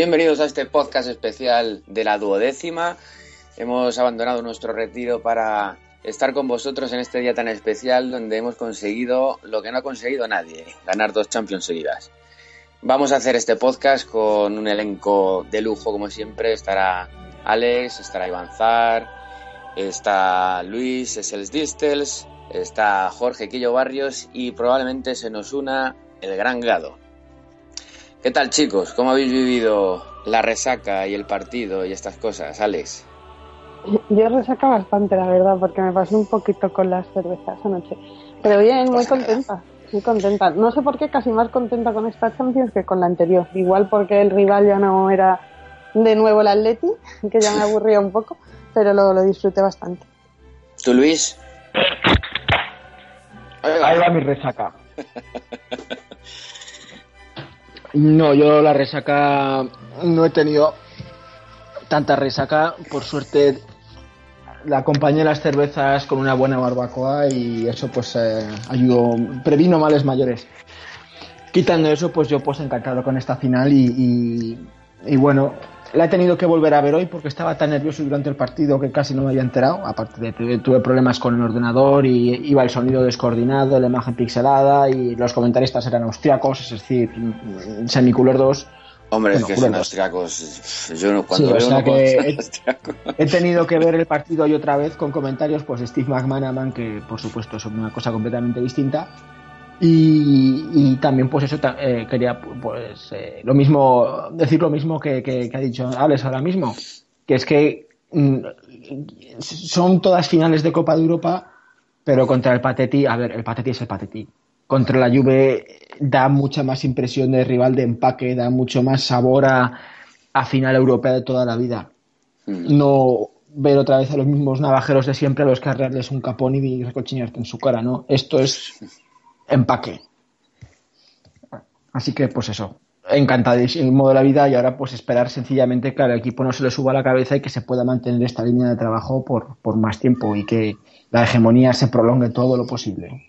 Bienvenidos a este podcast especial de la duodécima. Hemos abandonado nuestro retiro para estar con vosotros en este día tan especial donde hemos conseguido lo que no ha conseguido nadie, ganar dos Champions seguidas. Vamos a hacer este podcast con un elenco de lujo como siempre. Estará Alex, estará Iván Zar, está Luis Esels Distels, está Jorge Quillo Barrios y probablemente se nos una el gran Gado. ¿Qué tal chicos? ¿Cómo habéis vivido la resaca y el partido y estas cosas, Alex? Yo resaca bastante, la verdad, porque me pasé un poquito con las cervezas anoche. Pero bien, muy contenta, muy contenta. No sé por qué, casi más contenta con esta Champions que con la anterior. Igual porque el rival ya no era de nuevo el Atleti, que ya me aburría un poco, pero lo, lo disfruté bastante. ¿Tú, Luis? Ahí va mi resaca. No, yo la resaca no he tenido tanta resaca. Por suerte la acompañé las cervezas con una buena barbacoa y eso pues eh, ayudó, previno males mayores. Quitando eso, pues yo pues encantado con esta final y, y, y bueno, la he tenido que volver a ver hoy porque estaba tan nervioso durante el partido que casi no me había enterado. Aparte de que tuve problemas con el ordenador y iba el sonido descoordinado, la imagen pixelada y los comentaristas eran austriacos, es decir, semiculordos. Hombre, Bueno, es que son austriacos. Yo no, cuando Sí, o veo sea con que he-. He tenido que ver el partido hoy otra vez con comentarios pues de Steve McManaman, que por supuesto son una cosa completamente distinta. Y, y también pues eso eh, quería pues eh, lo mismo decir lo mismo que, que- que ha dicho Alex ahora mismo que es que mm, son todas finales de Copa de Europa pero contra el Pateti a ver el Pateti es el Pateti contra la Juve da mucha más impresión de rival de empaque da mucho más sabor a, a final europea de toda la vida Mm. no ver otra vez a los mismos navajeros de siempre a los que arrearles un capón y recochinarte en su cara, ¿no? Esto es empaque. Así que, pues eso, encantadísimo de la vida y ahora pues esperar sencillamente que al equipo no se le suba la cabeza y que se pueda mantener esta línea de trabajo por, por más tiempo y que la hegemonía se prolongue todo lo posible.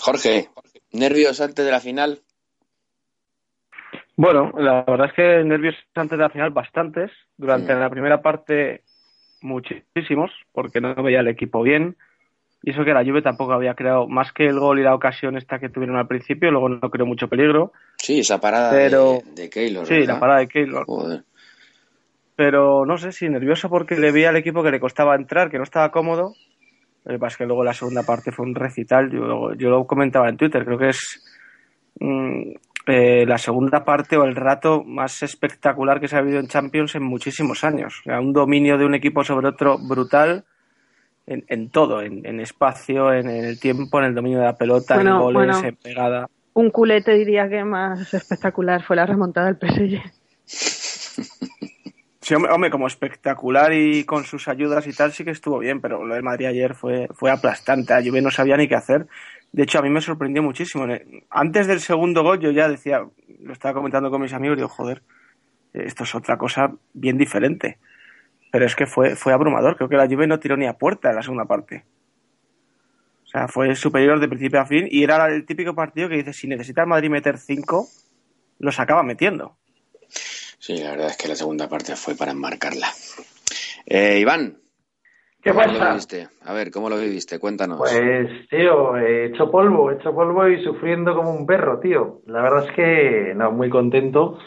Jorge, ¿nervios antes de la final? Bueno, la verdad es que nervios antes de la final bastantes. Durante Mm. la primera parte muchísimos, porque no veía el equipo bien. Y eso que la Juve tampoco había creado, más que el gol y la ocasión esta que tuvieron al principio, luego no creó mucho peligro. Sí, esa parada Pero- de, de Keylor. Sí, ¿verdad? la parada de Keylor. Joder. Pero no sé si nervioso porque le veía al equipo que le costaba entrar, que no estaba cómodo. Lo que pasa es que luego la segunda parte fue un recital. Yo, yo lo comentaba en Twitter, creo que es mm, eh, la segunda parte o el rato más espectacular que se ha habido en Champions en muchísimos años. O sea, un dominio de un equipo sobre otro brutal en, en todo, en, en espacio, en, el tiempo, en el dominio de la pelota, en goles, bueno. en pegada. Un culete diría que más espectacular fue la remontada del PSG. Sí, hombre, hombre, como espectacular y con sus ayudas y tal, sí que estuvo bien, pero lo del Madrid ayer fue, fue aplastante. La Juve no sabía ni qué hacer. De hecho, a mí me sorprendió muchísimo. Antes del segundo gol, yo ya decía, lo estaba comentando con mis amigos, digo, joder, esto es otra cosa bien diferente. Pero es que fue, fue abrumador. Creo que la Juve no tiró ni a puerta en la segunda parte. O sea, fue superior de principio a fin y era el típico partido que dice, si necesita el Madrid meter cinco, los acaba metiendo. Sí, la verdad es que la segunda parte fue para enmarcarla. Eh, Iván, ¿Qué ¿cómo lo viviste? A ver, ¿cómo lo viviste? Cuéntanos. Pues, tío, he hecho polvo, he hecho polvo y sufriendo como un perro, tío. La verdad es que, no, muy contento.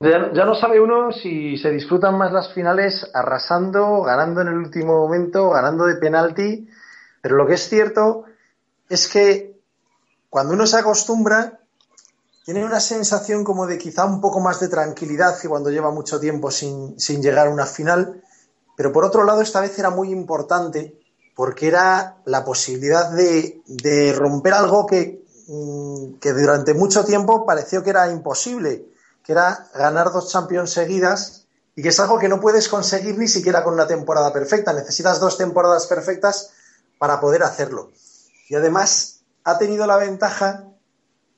Ya, no sabe uno si se disfrutan más las finales arrasando, ganando en el último momento, ganando de penalti. Pero lo que es cierto es que cuando uno se acostumbra, tiene una sensación como de quizá un poco más de tranquilidad que cuando lleva mucho tiempo sin, sin llegar a una final. Pero por otro lado, esta vez era muy importante porque era la posibilidad de, de romper algo que, mm, que durante mucho tiempo pareció que era imposible, que era ganar dos Champions seguidas y que es algo que no puedes conseguir ni siquiera con una temporada perfecta. Necesitas dos temporadas perfectas para poder hacerlo. Y además ha tenido la ventaja,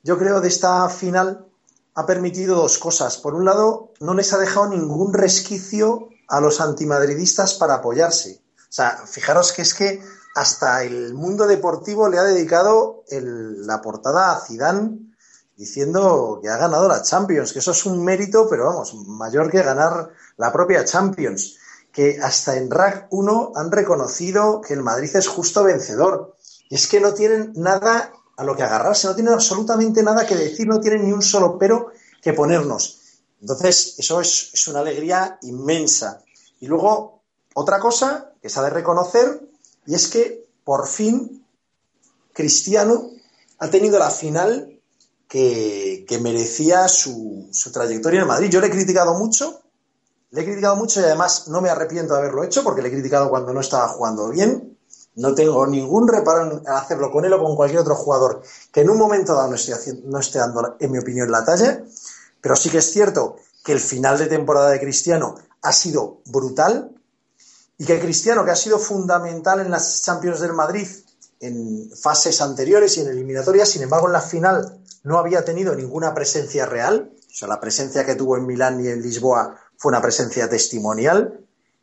yo creo, de esta final, ha permitido dos cosas. Por un lado, no les ha dejado ningún resquicio a los antimadridistas para apoyarse. O sea, fijaros que es que hasta el mundo deportivo le ha dedicado la portada a Zidane diciendo que ha ganado la Champions, que eso es un mérito, pero vamos, mayor que ganar la propia Champions, que hasta en RAC 1 han reconocido que el Madrid es justo vencedor. Y es que no tienen nada a lo que agarrarse, no tienen absolutamente nada que decir, no tienen ni un solo pero que ponernos. Entonces, eso es, es una alegría inmensa. Y luego, otra cosa que se ha de reconocer, y es que por fin Cristiano ha tenido la final que, merecía su, trayectoria en Madrid. Yo le he criticado mucho, le he criticado mucho y además no me arrepiento de haberlo hecho porque le he criticado cuando no estaba jugando bien. No tengo ningún reparo en hacerlo con él o con cualquier otro jugador que en un momento dado no esté, no esté dando, en mi opinión, la talla. Pero sí que es cierto que el final de temporada de Cristiano ha sido brutal y que Cristiano, que ha sido fundamental en las Champions del Madrid en fases anteriores y en eliminatorias, sin embargo en la final no había tenido ninguna presencia real, o sea, la presencia que tuvo en Milán y en Lisboa fue una presencia testimonial,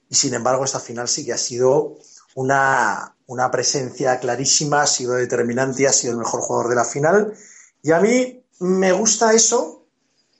y sin embargo esta final sí que ha sido una, una presencia clarísima, ha sido determinante, ha sido el mejor jugador de la final, y a mí me gusta eso,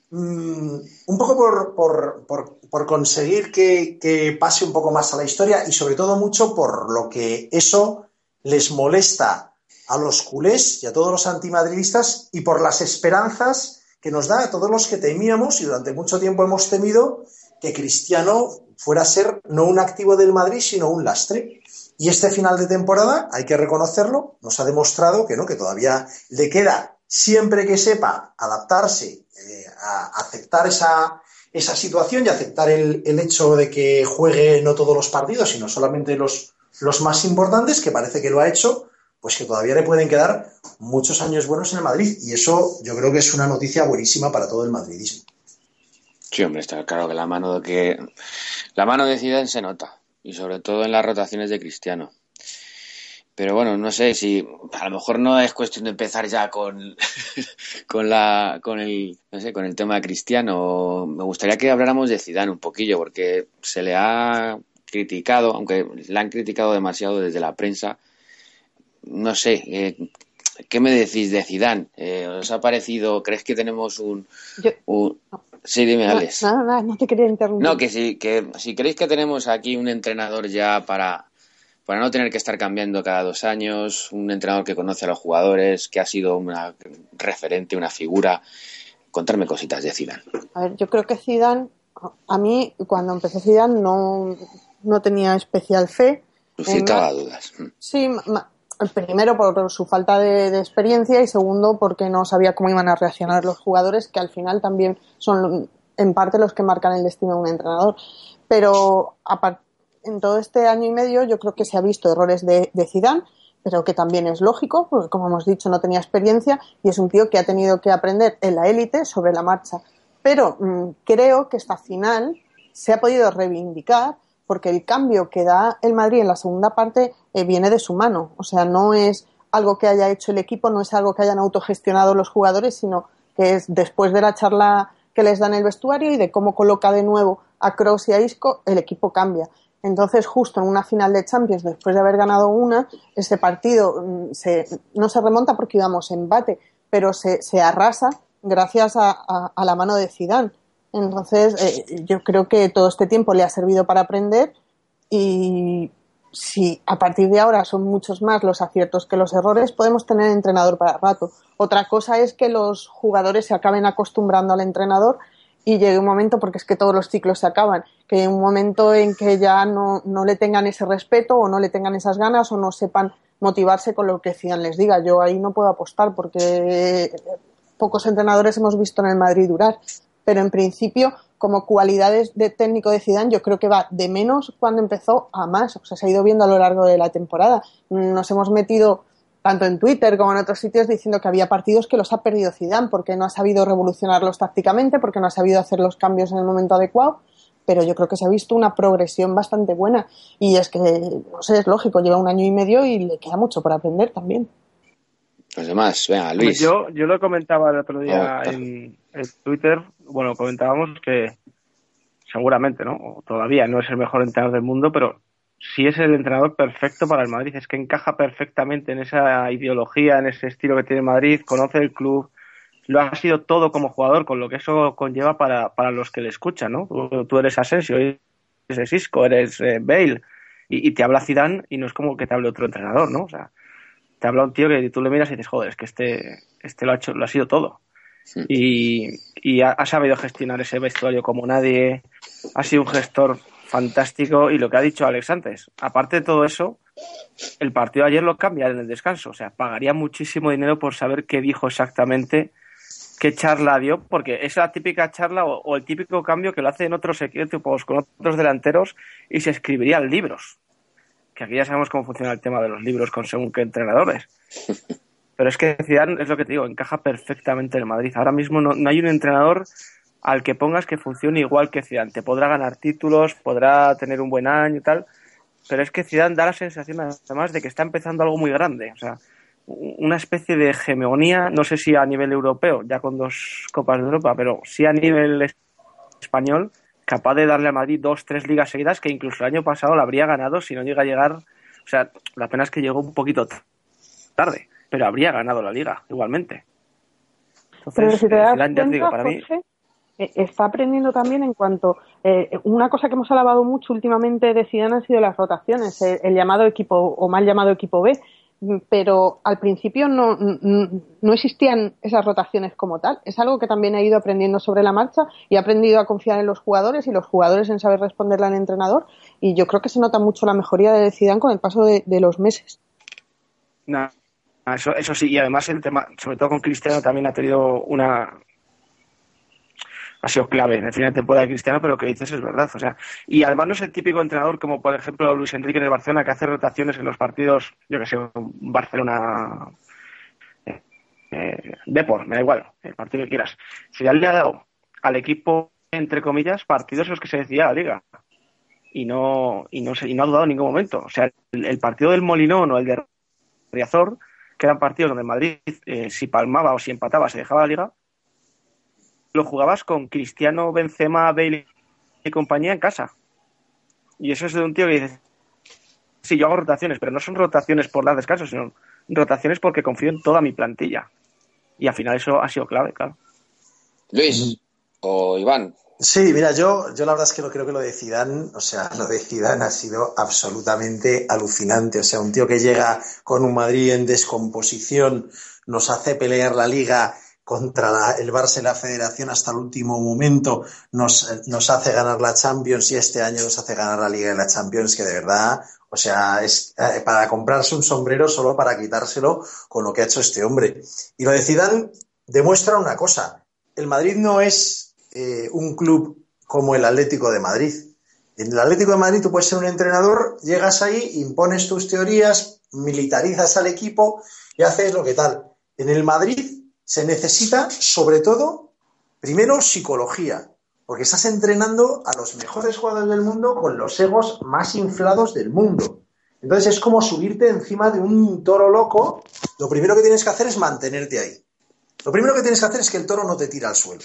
mm, un poco por, por, conseguir que, que pase un poco más a la historia y sobre todo mucho por lo que eso les molesta a los culés y a todos los antimadridistas y por las esperanzas que nos da a todos los que temíamos y durante mucho tiempo hemos temido que Cristiano fuera a ser no un activo del Madrid, sino un lastre. Y este final de temporada, hay que reconocerlo, nos ha demostrado que no, que todavía le queda, siempre que sepa adaptarse, eh, a aceptar esa, esa situación y aceptar el, el hecho de que juegue no todos los partidos, sino solamente los, los más importantes, que parece que lo ha hecho, pues que todavía le pueden quedar muchos años buenos en el Madrid. Y eso yo creo que es una noticia buenísima para todo el madridismo. Sí, hombre, está claro que la mano de que la mano de Zidane se nota y sobre todo en las rotaciones de Cristiano. Pero bueno, no sé si a lo mejor no es cuestión de empezar ya con, con la con el no sé, con el tema de Cristiano. Me gustaría que habláramos de Zidane un poquillo porque se le ha criticado, aunque la han criticado demasiado desde la prensa. No sé, eh, ¿qué me decís de Zidane? Eh, ¿Os ha parecido, crees que tenemos un... Sí, dime, Alex. No, no, no, te quería interrumpir. No, que si, que si creéis que tenemos aquí un entrenador ya para, para no tener que estar cambiando cada dos años, un entrenador que conoce a los jugadores, que ha sido una referente, una figura. Contarme cositas de Zidane. A ver, yo creo que Zidane, a mí cuando empecé Zidane no, no tenía especial fe. Suscitaba dudas. Mm. Sí, primero por su falta de, experiencia y segundo porque no sabía cómo iban a reaccionar los jugadores, que al final también son en parte los que marcan el destino de un entrenador. Pero en todo este año y medio yo creo que se ha visto errores de, de Zidane, pero que también es lógico, porque como hemos dicho no tenía experiencia y es un tío que ha tenido que aprender en la élite sobre la marcha. Pero mm, creo que esta final se ha podido reivindicar porque el cambio que da el Madrid en la segunda parte eh, viene de su mano. O sea, no es algo que haya hecho el equipo, no es algo que hayan autogestionado los jugadores, sino que es después de la charla que les dan el vestuario y de cómo coloca de nuevo a Kroos y a Isco, el equipo cambia. Entonces, justo en una final de Champions, después de haber ganado una, ese partido mm, no se remonta porque íbamos embate, pero se, arrasa gracias a, la mano de Zidane. Entonces, eh, yo creo que todo este tiempo le ha servido para aprender y si a partir de ahora son muchos más los aciertos que los errores, podemos tener entrenador para rato. Otra cosa es que los jugadores se acaben acostumbrando al entrenador y llegue un momento, porque es que todos los ciclos se acaban, que un momento en que ya no, no le tengan ese respeto o no le tengan esas ganas o no sepan motivarse con lo que Cian les diga. Yo ahí no puedo apostar porque pocos entrenadores hemos visto en el Madrid durar pero en principio como cualidades de técnico de Zidane yo creo que va de menos cuando empezó a más, o sea, se ha ido viendo a lo largo de la temporada. Nos hemos metido tanto en Twitter como en otros sitios diciendo que había partidos que los ha perdido Zidane porque no ha sabido revolucionarlos tácticamente, porque no ha sabido hacer los cambios en el momento adecuado, pero yo creo que se ha visto una progresión bastante buena y es que, no sé, es lógico, lleva un año y medio y le queda mucho por aprender también. Los demás, venga, Luis. yo, yo lo comentaba el otro día oh, en, en Twitter, bueno, comentábamos que seguramente, ¿no? Todavía no es el mejor entrenador del mundo, pero sí es el entrenador perfecto para el Madrid. Es que encaja perfectamente en esa ideología, en ese estilo que tiene Madrid, conoce el club, lo ha sido todo como jugador, con lo que eso conlleva para, para los que le escuchan, ¿no? Tú, eres Asensio, eres Cisco, eres eh, Bale, y, te habla Zidane y no es como que te hable otro entrenador, ¿no? O sea, te habla un tío que tú le miras y dices, joder, es que este, este lo ha hecho, lo ha sido todo. Y, y ha, sabido gestionar ese vestuario como nadie, ha sido un gestor fantástico y lo que ha dicho Alex antes, aparte de todo eso, el partido ayer lo cambia en el descanso, o sea, pagaría muchísimo dinero por saber qué dijo exactamente qué charla dio, porque es la típica charla o, el típico cambio que lo hacen otros equipos con otros delanteros y se escribirían libros. Que aquí ya sabemos cómo funciona el tema de los libros con según qué entrenadores. Pero es que Zidane, es lo que te digo, encaja perfectamente en el Madrid. Ahora mismo no, hay un entrenador al que pongas que funcione igual que Zidane. Te podrá ganar títulos, podrá tener un buen año y tal, pero es que Zidane da la sensación además de que está empezando algo muy grande. O sea, una especie de hegemonía, no sé si a nivel europeo, ya con dos Copas de Europa, pero sí a nivel español, capaz de darle a Madrid dos, tres ligas seguidas, que incluso el año pasado la habría ganado si no llega a llegar. O sea, la pena es que llegó un poquito tarde, pero habría ganado la liga igualmente. Entonces, para mí. Eh, está aprendiendo también en cuanto eh, una cosa que hemos alabado mucho últimamente de Zidane han sido las rotaciones, el llamado equipo o mal llamado equipo B, pero al principio no, no, existían esas rotaciones como tal. Es algo que también he ido aprendiendo sobre la marcha y he aprendido a confiar en los jugadores y los jugadores en saber responderle al entrenador. Y yo creo que se nota mucho la mejoría de Zidane con el paso de, los meses. Eso, eso sí, y además el tema, sobre todo con Cristiano, también ha tenido una, ha sido clave en el final de temporada de Cristiano, pero lo que dices es verdad. O sea, y además no es el típico entrenador como, por ejemplo, Luis Enrique en el Barcelona, que hace rotaciones en los partidos, yo que sé, Barcelona. Eh, eh, me da igual, el partido que quieras. Si ya le ha dado al equipo, entre comillas, partidos en los que se decía la liga. Y no, y no, se, y no ha dudado en ningún momento. O sea, el, partido del Molinón o el de Riazor, que eran partidos donde Madrid, eh, si palmaba o si empataba, se dejaba la liga, lo jugabas con Cristiano, Benzema, Bale y compañía en casa. Y eso es de un tío que dice, sí, yo hago rotaciones, pero no son rotaciones por dar descanso, sino rotaciones porque confío en toda mi plantilla. Y al final eso ha sido clave, claro. Luis o Iván. Sí, mira, yo, yo la verdad es que no creo que lo de Zidane, o sea, lo de Zidane ha sido absolutamente alucinante. O sea, un tío que llega con un Madrid en descomposición, nos hace pelear la liga contra el Barça y la Federación hasta el último momento nos, hace ganar la Champions y este año nos hace ganar la Liga de la Champions, que de verdad, o sea, es eh, para comprarse un sombrero solo para quitárselo con lo que ha hecho este hombre. Y lo de Zidane demuestra una cosa, el Madrid no es eh, un club como el Atlético de Madrid. En el Atlético de Madrid tú puedes ser un entrenador, llegas ahí, impones tus teorías, militarizas al equipo y haces lo que tal. En el Madrid se necesita, sobre todo, primero psicología, porque estás entrenando a los mejores jugadores del mundo con los egos más inflados del mundo. Entonces es como subirte encima de un toro loco. Lo primero que tienes que hacer es mantenerte ahí. Lo primero que tienes que hacer es que el toro no te tire al suelo.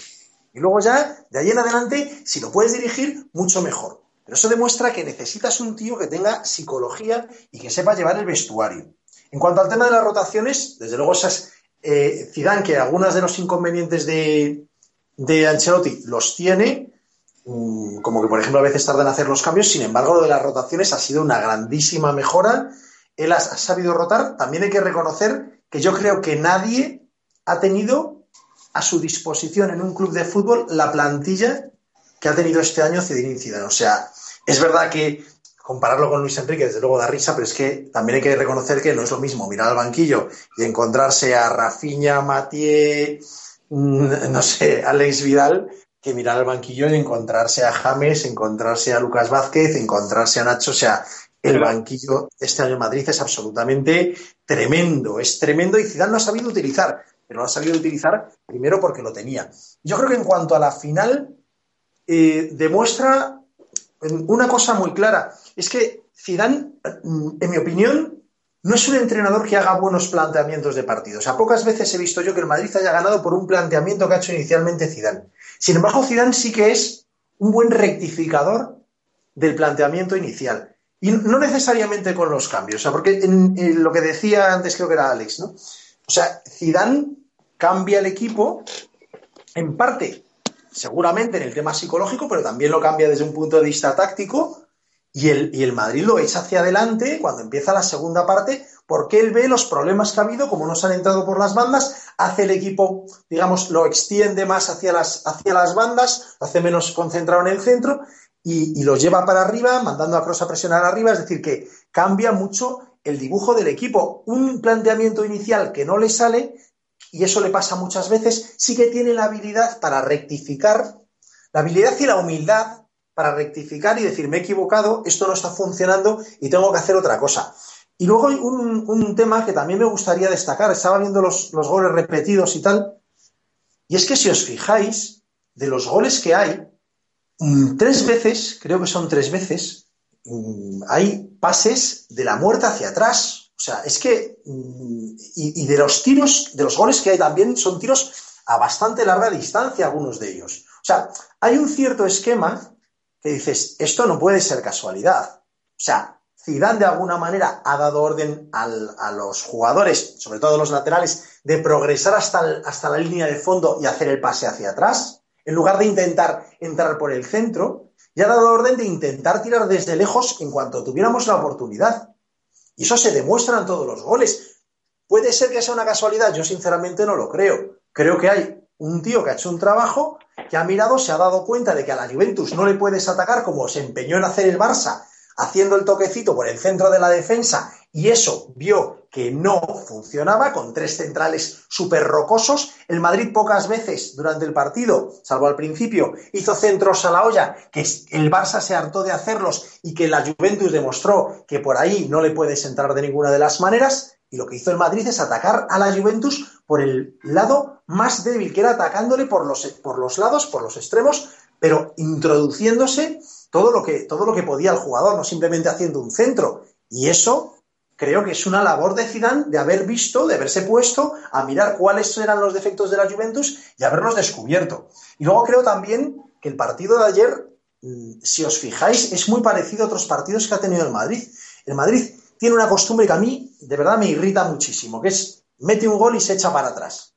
Y luego ya, de ahí en adelante, si lo puedes dirigir, mucho mejor. Pero eso demuestra que necesitas un tío que tenga psicología y que sepa llevar el vestuario. En cuanto al tema de las rotaciones, desde luego esas eh, que algunos de los inconvenientes de, de Ancelotti los tiene, mm, como que por ejemplo a veces tardan en hacer los cambios, sin embargo lo de las rotaciones ha sido una grandísima mejora. Él ha, sabido rotar. También hay que reconocer que yo creo que nadie ha tenido a su disposición en un club de fútbol la plantilla que ha tenido este año Zinedine Zidane. O sea, es verdad que compararlo con Luis Enrique, desde luego da risa, pero es que también hay que reconocer que no es lo mismo mirar al banquillo y encontrarse a Rafinha, Mathieu, mm, no sé, Alex Vidal, que mirar al banquillo y encontrarse a James, encontrarse a Lucas Vázquez, encontrarse a Nacho. O sea, el banquillo este año en Madrid es absolutamente tremendo, es tremendo y Zidane lo ha sabido utilizar, pero lo ha sabido utilizar primero porque lo tenía. Yo creo que en cuanto a la final, eh, demuestra una cosa muy clara es que Zidane, mm, en mi opinión, no es un entrenador que haga buenos planteamientos de partido. O sea, pocas veces he visto yo que el Madrid haya ganado por un planteamiento que ha hecho inicialmente Zidane. Sin embargo, Zidane sí que es un buen rectificador del planteamiento inicial. Y no necesariamente con los cambios. O sea, porque en, lo que decía antes creo que era Alex, ¿no? O sea, Zidane cambia el equipo, en parte, seguramente en el tema psicológico, pero también lo cambia desde un punto de vista táctico, y el, y el Madrid lo echa hacia adelante cuando empieza la segunda parte, porque él ve los problemas que ha habido, como no se han entrado por las bandas, hace el equipo, digamos, lo extiende más hacia las, hacia las bandas, lo hace menos concentrado en el centro y, y lo lleva para arriba, mandando a Cross a presionar arriba, es decir, que cambia mucho el dibujo del equipo. Un planteamiento inicial que no le sale, y eso le pasa muchas veces, sí que tiene la habilidad para rectificar, la habilidad y la humildad para rectificar y decir, me he equivocado, esto no está funcionando y tengo que hacer otra cosa. Y luego hay un, un tema que también me gustaría destacar, estaba viendo los, los goles repetidos y tal, y es que si os fijáis, de los goles que hay, mm, tres veces, creo que son tres veces, mm, hay pases de la muerte hacia atrás. O sea, es que, mm, y, de los tiros, de los goles que hay también, son tiros a bastante larga distancia, algunos de ellos. O sea, hay un cierto esquema que dices, esto no puede ser casualidad. O sea, Zidane de alguna manera ha dado orden a los jugadores, sobre todo los laterales, de progresar hasta, hasta la línea de fondo y hacer el pase hacia atrás, en lugar de intentar entrar por el centro, y ha dado orden de intentar tirar desde lejos en cuanto tuviéramos la oportunidad. Y eso se demuestra en todos los goles. ¿Puede ser que sea una casualidad? Yo sinceramente no lo creo. Creo que hay un tío que ha hecho un trabajo, que ha mirado, se ha dado cuenta de que a la Juventus no le puedes atacar como se empeñó en hacer el Barça, haciendo el toquecito por el centro de la defensa, y eso vio que no funcionaba con tres centrales súper rocosos. El Madrid pocas veces durante el partido, salvo al principio, hizo centros a la olla, que el Barça se hartó de hacerlos y que la Juventus demostró que por ahí no le puedes entrar de ninguna de las maneras. Y lo que hizo el Madrid es atacar a la Juventus por el lado más débil, que era atacándole por los, por los lados, por los extremos, pero introduciéndose todo lo, que, todo lo que podía el jugador, no simplemente haciendo un centro. Y eso creo que es una labor de Zidane de haber visto, de haberse puesto a mirar cuáles eran los defectos de la Juventus y haberlos descubierto. Y luego creo también que el partido de ayer, mm, si os fijáis, es muy parecido a otros partidos que ha tenido el Madrid. El Madrid tiene una costumbre que a mí de verdad me irrita muchísimo, que es mete un gol y se echa para atrás.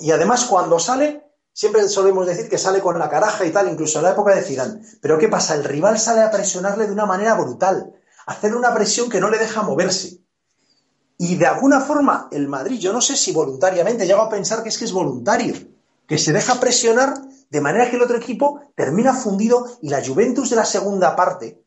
Y además cuando sale, siempre solemos decir que sale con la caraja y tal, incluso en la época de Zidane. Pero ¿qué pasa? El rival sale a presionarle de una manera brutal, a hacerle una presión que no le deja moverse. Y de alguna forma el Madrid, yo no sé si voluntariamente, llego a pensar que es que es voluntario, que se deja presionar de manera que el otro equipo termina fundido y la Juventus de la segunda parte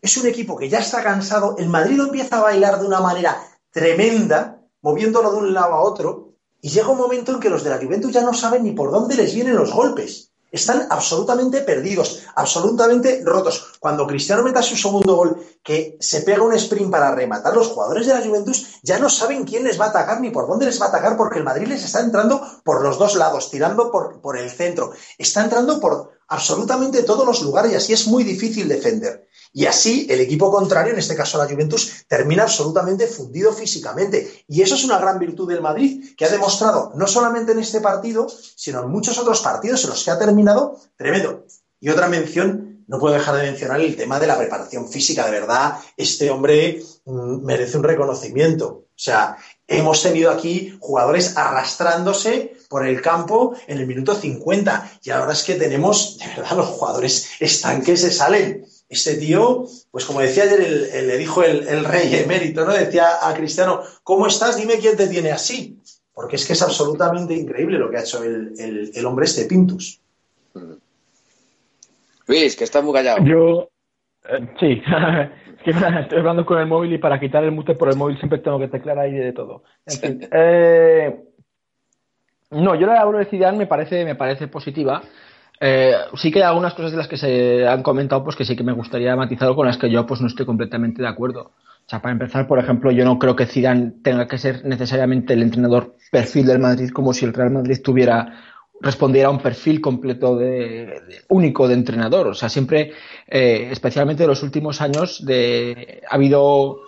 es un equipo que ya está cansado, el Madrid lo empieza a bailar de una manera tremenda, moviéndolo de un lado a otro, y llega un momento en que los de la Juventus ya no saben ni por dónde les vienen los golpes. Están absolutamente perdidos, absolutamente rotos. Cuando Cristiano meta su segundo gol, que se pega un sprint para rematar, los jugadores de la Juventus ya no saben quién les va a atacar ni por dónde les va a atacar, porque el Madrid les está entrando por los dos lados, tirando por, por el centro. Está entrando por absolutamente todos los lugares y así es muy difícil defender. Y así el equipo contrario, en este caso la Juventus, termina absolutamente fundido físicamente. Y eso es una gran virtud del Madrid, que ha demostrado no solamente en este partido, sino en muchos otros partidos en los que ha terminado tremendo. Y otra mención, no puedo dejar de mencionar el tema de la preparación física. De verdad, este hombre mm, merece un reconocimiento. O sea, hemos tenido aquí jugadores arrastrándose por el campo en el minuto 50 y ahora es que tenemos, de verdad, los jugadores están que se salen. Este tío, pues como decía ayer, el, el, le dijo el, el, rey emérito, ¿no? Decía a Cristiano, ¿cómo estás? Dime quién te tiene así. Porque es que es absolutamente increíble lo que ha hecho el, el hombre este Pintus. Luis, que estás muy callado. Yo, eh, sí, es que estoy hablando con el móvil y para quitar el mute por el móvil siempre tengo que teclar ahí de todo. En fin, eh, no, yo la labor de Zidane me parece, me parece positiva. Eh, sí que hay algunas cosas de las que se han comentado pues que sí que me gustaría matizar con las que yo pues no estoy completamente de acuerdo. O sea, para empezar, por ejemplo, yo no creo que Zidane tenga que ser necesariamente el entrenador perfil del Madrid como si el Real Madrid tuviera respondiera a un perfil completo de, único de entrenador. O sea, siempre, eh, especialmente en los últimos años, de, ha habido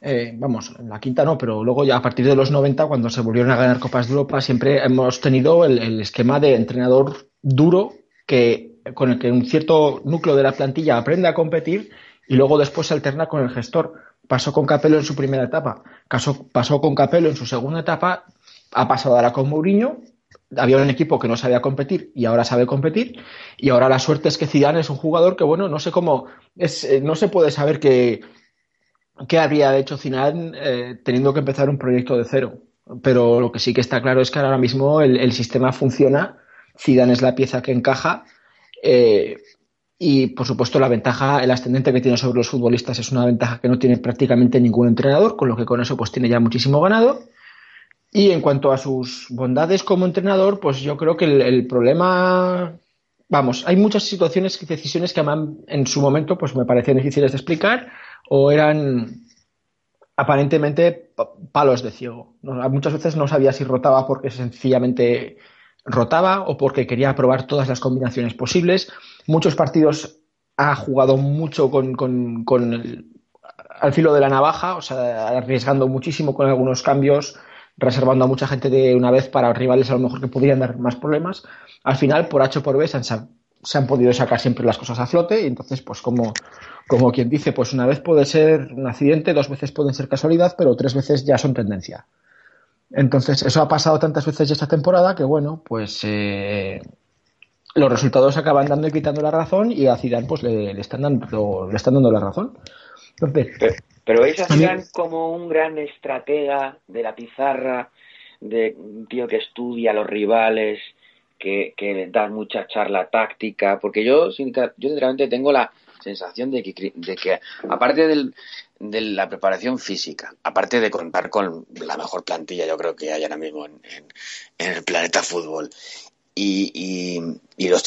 eh, vamos, en la quinta no, pero luego ya a partir de los 90, cuando se volvieron a ganar Copas de Europa, siempre hemos tenido el esquema de entrenador duro que, con el que un cierto núcleo de la plantilla aprende a competir y luego después se alterna con el gestor. Pasó con Capello en su primera etapa, pasó, con Capello en su segunda etapa. Ha pasado ahora con Mourinho, había un equipo que no sabía competir y ahora sabe competir. Y ahora la suerte es que Zidane es un jugador que bueno no sé cómo eh, no se puede saber qué qué habría hecho Zidane eh, teniendo que empezar un proyecto de cero. Pero lo que sí que está claro es que ahora mismo el, sistema funciona Zidane es la pieza que encaja eh, y por supuesto la ventaja el ascendente que tiene sobre los futbolistas es una ventaja que no tiene prácticamente ningún entrenador con lo que con eso pues tiene ya muchísimo ganado y en cuanto a sus bondades como entrenador, pues yo creo que el, problema, vamos, hay muchas situaciones y decisiones que en su momento pues me parecían difíciles de explicar o eran aparentemente palos de ciego. Muchas veces no sabía si rotaba porque sencillamente rotaba o porque quería probar todas las combinaciones posibles. Muchos partidos ha jugado mucho con, el, al filo de la navaja, o sea, arriesgando muchísimo con algunos cambios reservando a mucha gente de una vez para rivales a lo mejor que podrían dar más problemas. Al final, por H o por B, se han, podido sacar siempre las cosas a flote y entonces, pues como, como quien dice, pues una vez puede ser un accidente, dos veces pueden ser casualidad, pero tres veces ya son tendencia. Entonces, eso ha pasado tantas veces esta temporada que, bueno, pues eh, los resultados acaban dando y quitando la razón y a Zidane pues le, están, dando, le están dando la razón. Entonces, pero veis a Zidane como un gran estratega de la pizarra, de un tío que estudia a los rivales, que, que da mucha charla táctica, porque yo, yo sinceramente tengo la sensación de que, de que aparte del, de la preparación física, aparte de contar con la mejor plantilla, yo creo que hay ahora mismo en, en el planeta fútbol, y, y, los,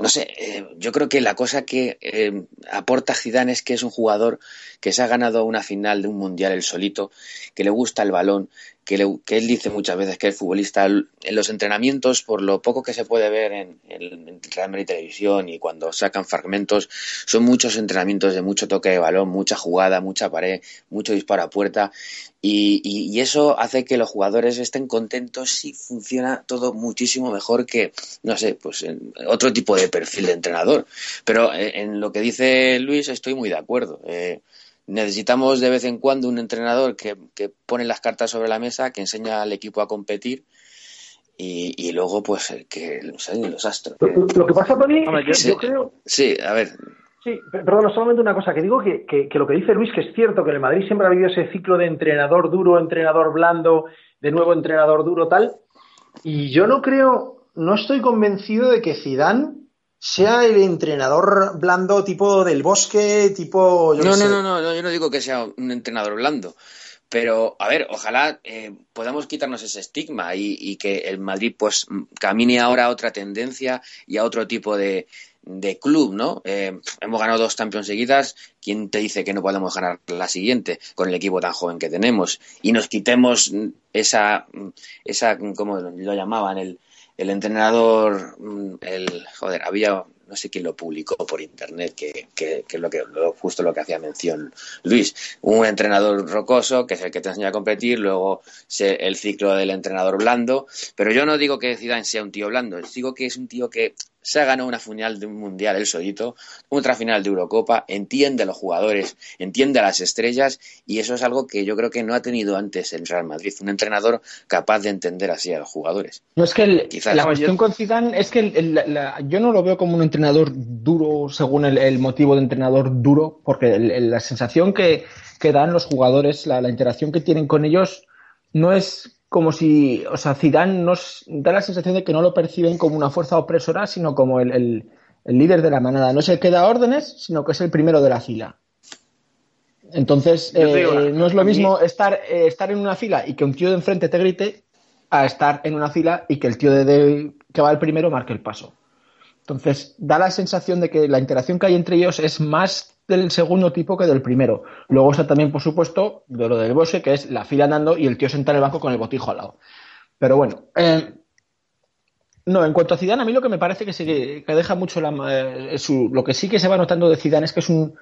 no sé, eh, yo creo que la cosa que eh, aporta Zidane es que es un jugador que se ha ganado una final de un mundial el solito, que le gusta el balón, que, él dice muchas veces que es futbolista en los entrenamientos, por lo poco que se puede ver en, el Real Madrid Televisión y cuando sacan fragmentos, son muchos entrenamientos de mucho toque de balón, mucha jugada, mucha pared, mucho disparo a puerta y, eso hace que los jugadores estén contentos y funciona todo muchísimo mejor que, no sé, pues en otro tipo de perfil de entrenador. Pero eh, en lo que dice Luis estoy muy de acuerdo. Eh, necesitamos de vez en cuando un entrenador que, pone las cartas sobre la mesa, que enseña al equipo a competir y, luego pues que salen los astros. Lo que pasa, Tony, yo, creo... Sí, a ver. Sí, perdón, solamente una cosa, que digo que, que, lo que dice Luis, que es cierto que el Madrid siempre ha vivido ese ciclo de entrenador duro, entrenador blando, de nuevo entrenador duro, tal, y yo no creo, no estoy convencido de que Zidane sea el entrenador blando tipo del bosque, tipo... no, no, no, no, yo no digo que sea un entrenador blando. Pero, a ver, ojalá eh, podamos quitarnos ese estigma y, que el Madrid pues camine ahora a otra tendencia y a otro tipo de, de club, ¿no? Eh, hemos ganado dos Champions seguidas. ¿Quién te dice que no podemos ganar la siguiente con el equipo tan joven que tenemos? Y nos quitemos esa, esa ¿cómo lo llamaban? El, el entrenador, mm, el, joder, había, no sé quién lo publicó por internet, que, que, que es lo que, justo lo que hacía mención Luis, un entrenador rocoso, que es el que te enseña a competir, luego el ciclo del entrenador blando, pero yo no digo que Zidane sea un tío blando, digo que es un tío que se ha ganado una final de un mundial el solito, otra final de Eurocopa, entiende a los jugadores, entiende a las estrellas y eso es algo que yo creo que no ha tenido antes el Real Madrid, un entrenador capaz de entender así a los jugadores. No es que la cuestión con Zidane es que yo no lo veo como un entrenador duro según el, motivo de entrenador duro, porque la sensación que, dan los jugadores, la interacción que tienen con ellos no es como si, o sea, Zidane nos da la sensación de que no lo perciben como una fuerza opresora, sino como el, líder de la manada. No es el que da órdenes, sino que es el primero de la fila. Entonces, eh, no es lo mismo estar, eh, estar en una fila y que un tío de enfrente te grite a estar en una fila y que el tío de, que va el primero marque el paso. Entonces, da la sensación de que la interacción que hay entre ellos es más del segundo tipo que del primero. Luego está también, por supuesto, de lo del bosque, que es la fila andando y el tío sentado en el banco con el botijo al lado. Pero bueno, eh, no, en cuanto a Zidane, a mí lo que me parece que, que deja mucho la, eh, lo que sí que se va notando de Zidane es que es un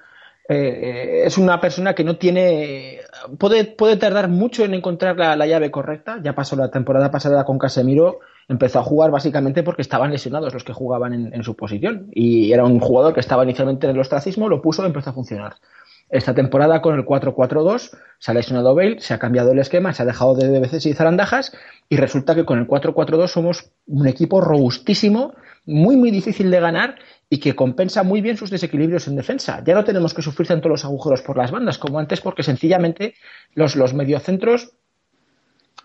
eh, es una persona que no tiene puede, puede tardar mucho en encontrar la, la, llave correcta. Ya pasó la temporada pasada con Casemiro empezó a jugar básicamente porque estaban lesionados los que jugaban en, su posición. Y era un jugador que estaba inicialmente en el ostracismo, lo puso y empezó a funcionar. Esta temporada con el 4-4-2 se ha lesionado Bale, se ha cambiado el esquema, se ha dejado de veces y zarandajas y resulta que con el 4-4-2 somos un equipo robustísimo, muy muy difícil de ganar y que compensa muy bien sus desequilibrios en defensa. Ya no tenemos que sufrir tanto los agujeros por las bandas como antes porque sencillamente los, los mediocentros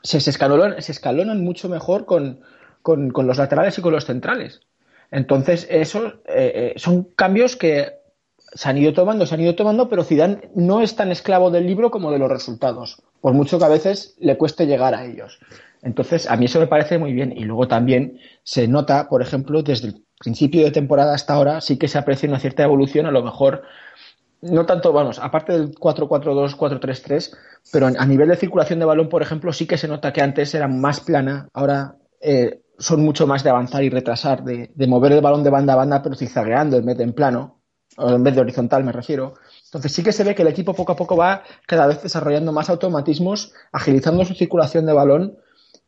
se, escalonan, se escalonan mucho mejor con, los laterales y con los centrales. Entonces, esos eh, eh, son cambios que se han ido tomando, se han ido tomando, pero Zidane no es tan esclavo del libro como de los resultados, por mucho que a veces le cueste llegar a ellos. Entonces, a mí eso me parece muy bien. Y luego también se nota, por ejemplo, desde el principio de temporada hasta ahora, sí que se aprecia una cierta evolución, a lo mejor, no tanto, vamos, aparte del 4-4-2, 4-3-3, pero a nivel de circulación de balón, por ejemplo, sí que se nota que antes era más plana, ahora eh, son mucho más de avanzar y retrasar, de, mover el balón de banda a banda, pero zigzagueando en vez de en plano en vez de horizontal me refiero. Entonces sí que se ve que el equipo poco a poco va cada vez desarrollando más automatismos, agilizando su circulación de balón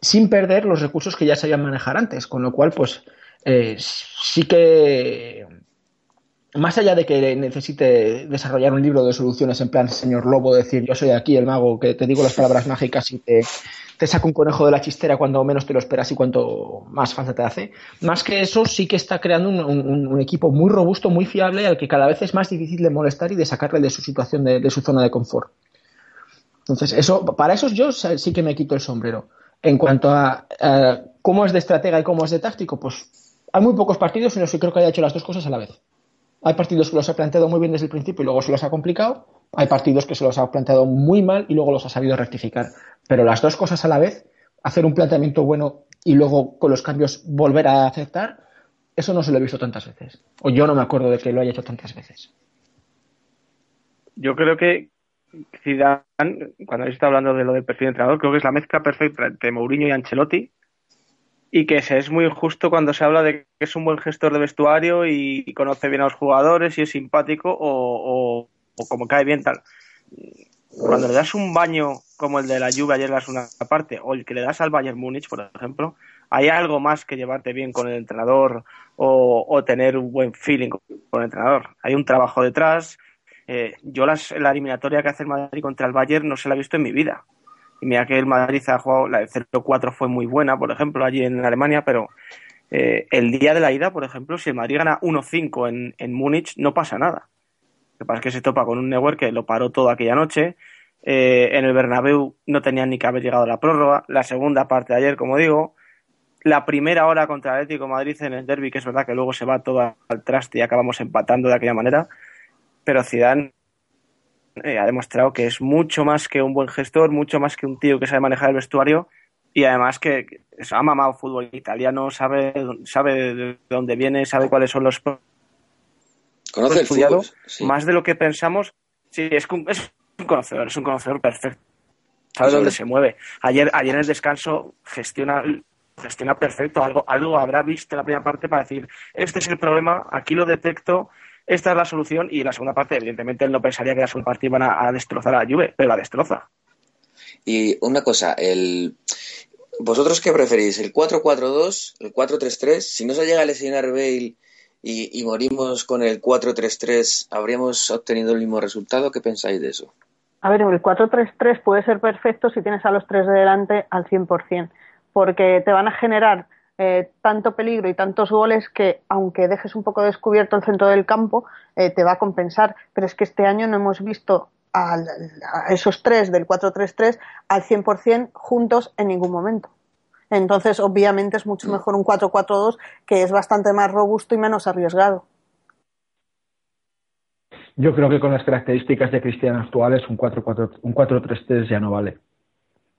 sin perder los recursos que ya sabían manejar antes, con lo cual pues eh, sí que más allá de que necesite desarrollar un libro de soluciones en plan señor lobo, decir yo soy aquí el mago que te digo las palabras mágicas y te, te saca un conejo de la chistera cuando menos te lo esperas y cuanto más falta te hace. Más que eso, sí que está creando un, equipo muy robusto, muy fiable, al que cada vez es más difícil de molestar y de sacarle de su situación, de, de su zona de confort. Entonces, eso, para eso yo sí que me quito el sombrero. En cuanto a, a cómo es de estratega y cómo es de táctico, pues hay muy pocos partidos en los que creo que haya hecho las dos cosas a la vez. Hay partidos que los ha planteado muy bien desde el principio y luego se los ha complicado. Hay partidos que se los ha planteado muy mal y luego los ha sabido rectificar. Pero las dos cosas a la vez, hacer un planteamiento bueno y luego con los cambios volver a aceptar, eso no se lo he visto tantas veces. O yo no me acuerdo de que lo haya hecho tantas veces. Yo creo que Zidane, cuando está hablando de lo del perfil de entrenador, creo que es la mezcla perfecta entre Mourinho y Ancelotti y que se es muy justo cuando se habla de que es un buen gestor de vestuario y, conoce bien a los jugadores y es simpático o, o, como cae bien tal. Cuando le das un baño como el de la lluvia ayer en la segunda parte o el que le das al Bayern Múnich, por ejemplo, hay algo más que llevarte bien con el entrenador o, o tener un buen feeling con el entrenador. Hay un trabajo detrás. Eh, yo las, la eliminatoria que hace el Madrid contra el Bayern no se la he visto en mi vida y mira que el Madrid ha jugado, la de 0-4 fue muy buena, por ejemplo, allí en Alemania, pero eh, el día de la ida, por ejemplo, si el Madrid gana 1-5 en, en Múnich, no pasa nada. Lo que pasa es que se topa con un Neuer que lo paró todo aquella noche. Eh, en el Bernabéu no tenían ni que haber llegado a la prórroga. La segunda parte de ayer, como digo. La primera hora contra el Atlético Madrid en el derby, que es verdad que luego se va todo al traste y acabamos empatando de aquella manera. Pero Zidane eh, ha demostrado que es mucho más que un buen gestor, mucho más que un tío que sabe manejar el vestuario y además que, ha mamado fútbol italiano, sabe, sabe de dónde viene, sabe cuáles son los conoce el estudiado, fútbol, sí. más de lo que pensamos. Sí, es, un- es un conocedor, es un conocedor perfecto. Sabe dónde se mueve. Ayer, ayer en el descanso gestiona, gestiona perfecto. Algo, algo habrá visto en la primera parte para decir, este es el problema, aquí lo detecto, esta es la solución. Y en la segunda parte, evidentemente, él no pensaría que la segunda parte iban a, a destrozar a la Juve, pero la destroza. Y una cosa, el ¿vosotros qué preferís? ¿El 4-4-2? ¿El 4-3-3? Si no se llega a lesionar Bale y, y morimos con el 4-3-3, ¿habríamos obtenido el mismo resultado? ¿Qué pensáis de eso? A ver, el 4-3-3 puede ser perfecto si tienes a los tres de delante al 100%, porque te van a generar eh, tanto peligro y tantos goles que, aunque dejes un poco descubierto el centro del campo, eh, te va a compensar. Pero es que este año no hemos visto al- a esos tres del 4-3-3 al 100% juntos en ningún momento. Entonces, obviamente, es mucho mejor un 4-4-2 que es bastante más robusto y menos arriesgado. Yo creo que con las características de Cristiano actuales, un 4-4 un 4-3-3 ya no vale.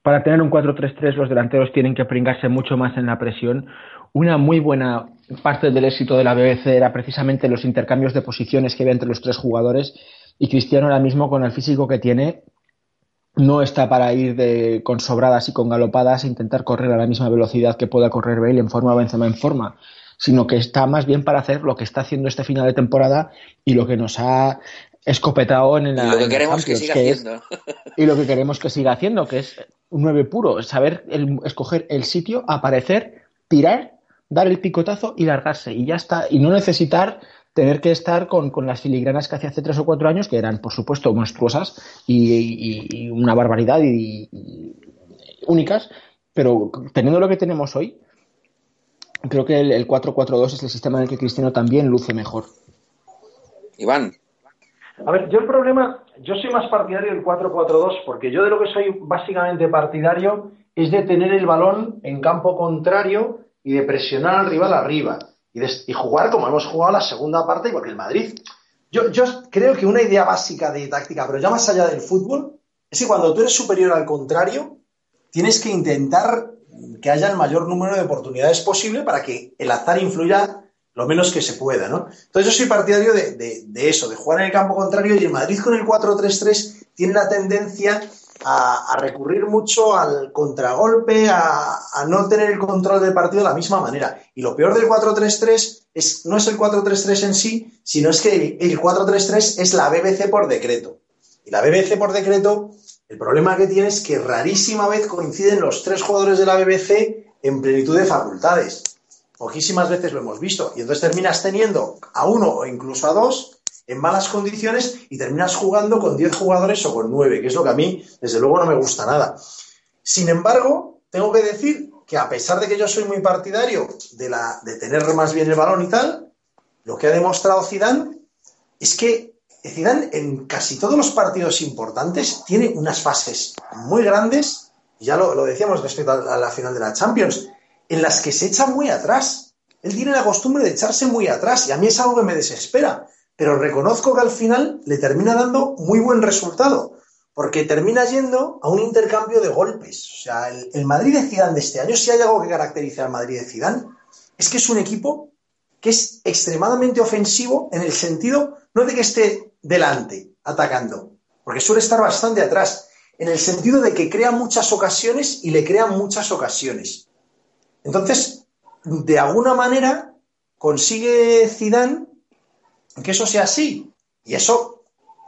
Para tener un 4-3-3, los delanteros tienen que pringarse mucho más en la presión. Una muy buena parte del éxito de la BBC era precisamente los intercambios de posiciones que había entre los tres jugadores. Y Cristiano ahora mismo, con el físico que tiene, no está para ir de, con sobradas y con galopadas e intentar correr a la misma velocidad que pueda correr Bale en forma Benzema en forma, sino que está más bien para hacer lo que está haciendo este final de temporada y lo que nos ha escopetado en la Y lo que queremos que siga que es- haciendo. y lo que queremos que siga haciendo, que es un 9 puro, saber el- escoger el sitio, aparecer, tirar, dar el picotazo y largarse. Y ya está. Y no necesitar tener que estar con, las filigranas que hacía hace tres o cuatro años, que eran, por supuesto, monstruosas y, una barbaridad y, únicas, pero teniendo lo que tenemos hoy, creo que el, el 4-4-2 es el sistema en el que Cristiano también luce mejor. Iván. A ver, yo el problema, yo soy más partidario del 4-4-2 porque yo de lo que soy básicamente partidario es de tener el balón en campo contrario y de presionar al arriba y, jugar como hemos jugado la segunda parte igual que el Madrid. Yo, yo creo que una idea básica de táctica, pero ya más allá del fútbol, es que cuando tú eres superior al contrario, tienes que intentar que haya el mayor número de oportunidades posible para que el azar influya lo menos que se pueda, ¿no? Entonces yo soy partidario de, eso, de jugar en el campo contrario y el Madrid con el 4-3-3 tiene la tendencia a, recurrir mucho al contragolpe, a, no tener el control del partido de la misma manera. Y lo peor del 4-3-3 es, no es el 4-3-3 en sí, sino es que el 4-3-3 es la BBC por decreto. Y la BBC por decreto, el problema que tiene es que rarísima vez coinciden los tres jugadores de la BBC en plenitud de facultades. Poquísimas veces lo hemos visto. Y entonces terminas teniendo a uno o incluso a dos en malas condiciones y terminas jugando con 10 jugadores o con 9, que es lo que a mí, desde luego, no me gusta nada. Sin embargo, tengo que decir que a pesar de que yo soy muy partidario de, la, de tener más bien el balón y tal, lo que ha demostrado Zidane es que Zidane en casi todos los partidos importantes tiene unas fases muy grandes, ya lo, lo decíamos respecto a la final de la Champions, en las que se echa muy atrás. Él tiene la costumbre de echarse muy atrás y a mí es algo que me desespera. Pero reconozco que al final le termina dando muy buen resultado, porque termina yendo a un intercambio de golpes. O sea, el, Madrid de Zidane de este año, si hay algo que caracteriza al Madrid de Zidane, es que es un equipo que es extremadamente ofensivo en el sentido no de que esté delante atacando, porque suele estar bastante atrás, en el sentido de que crea muchas ocasiones y le crea muchas ocasiones. Entonces, de alguna manera, consigue Zidane que eso sea así. Y eso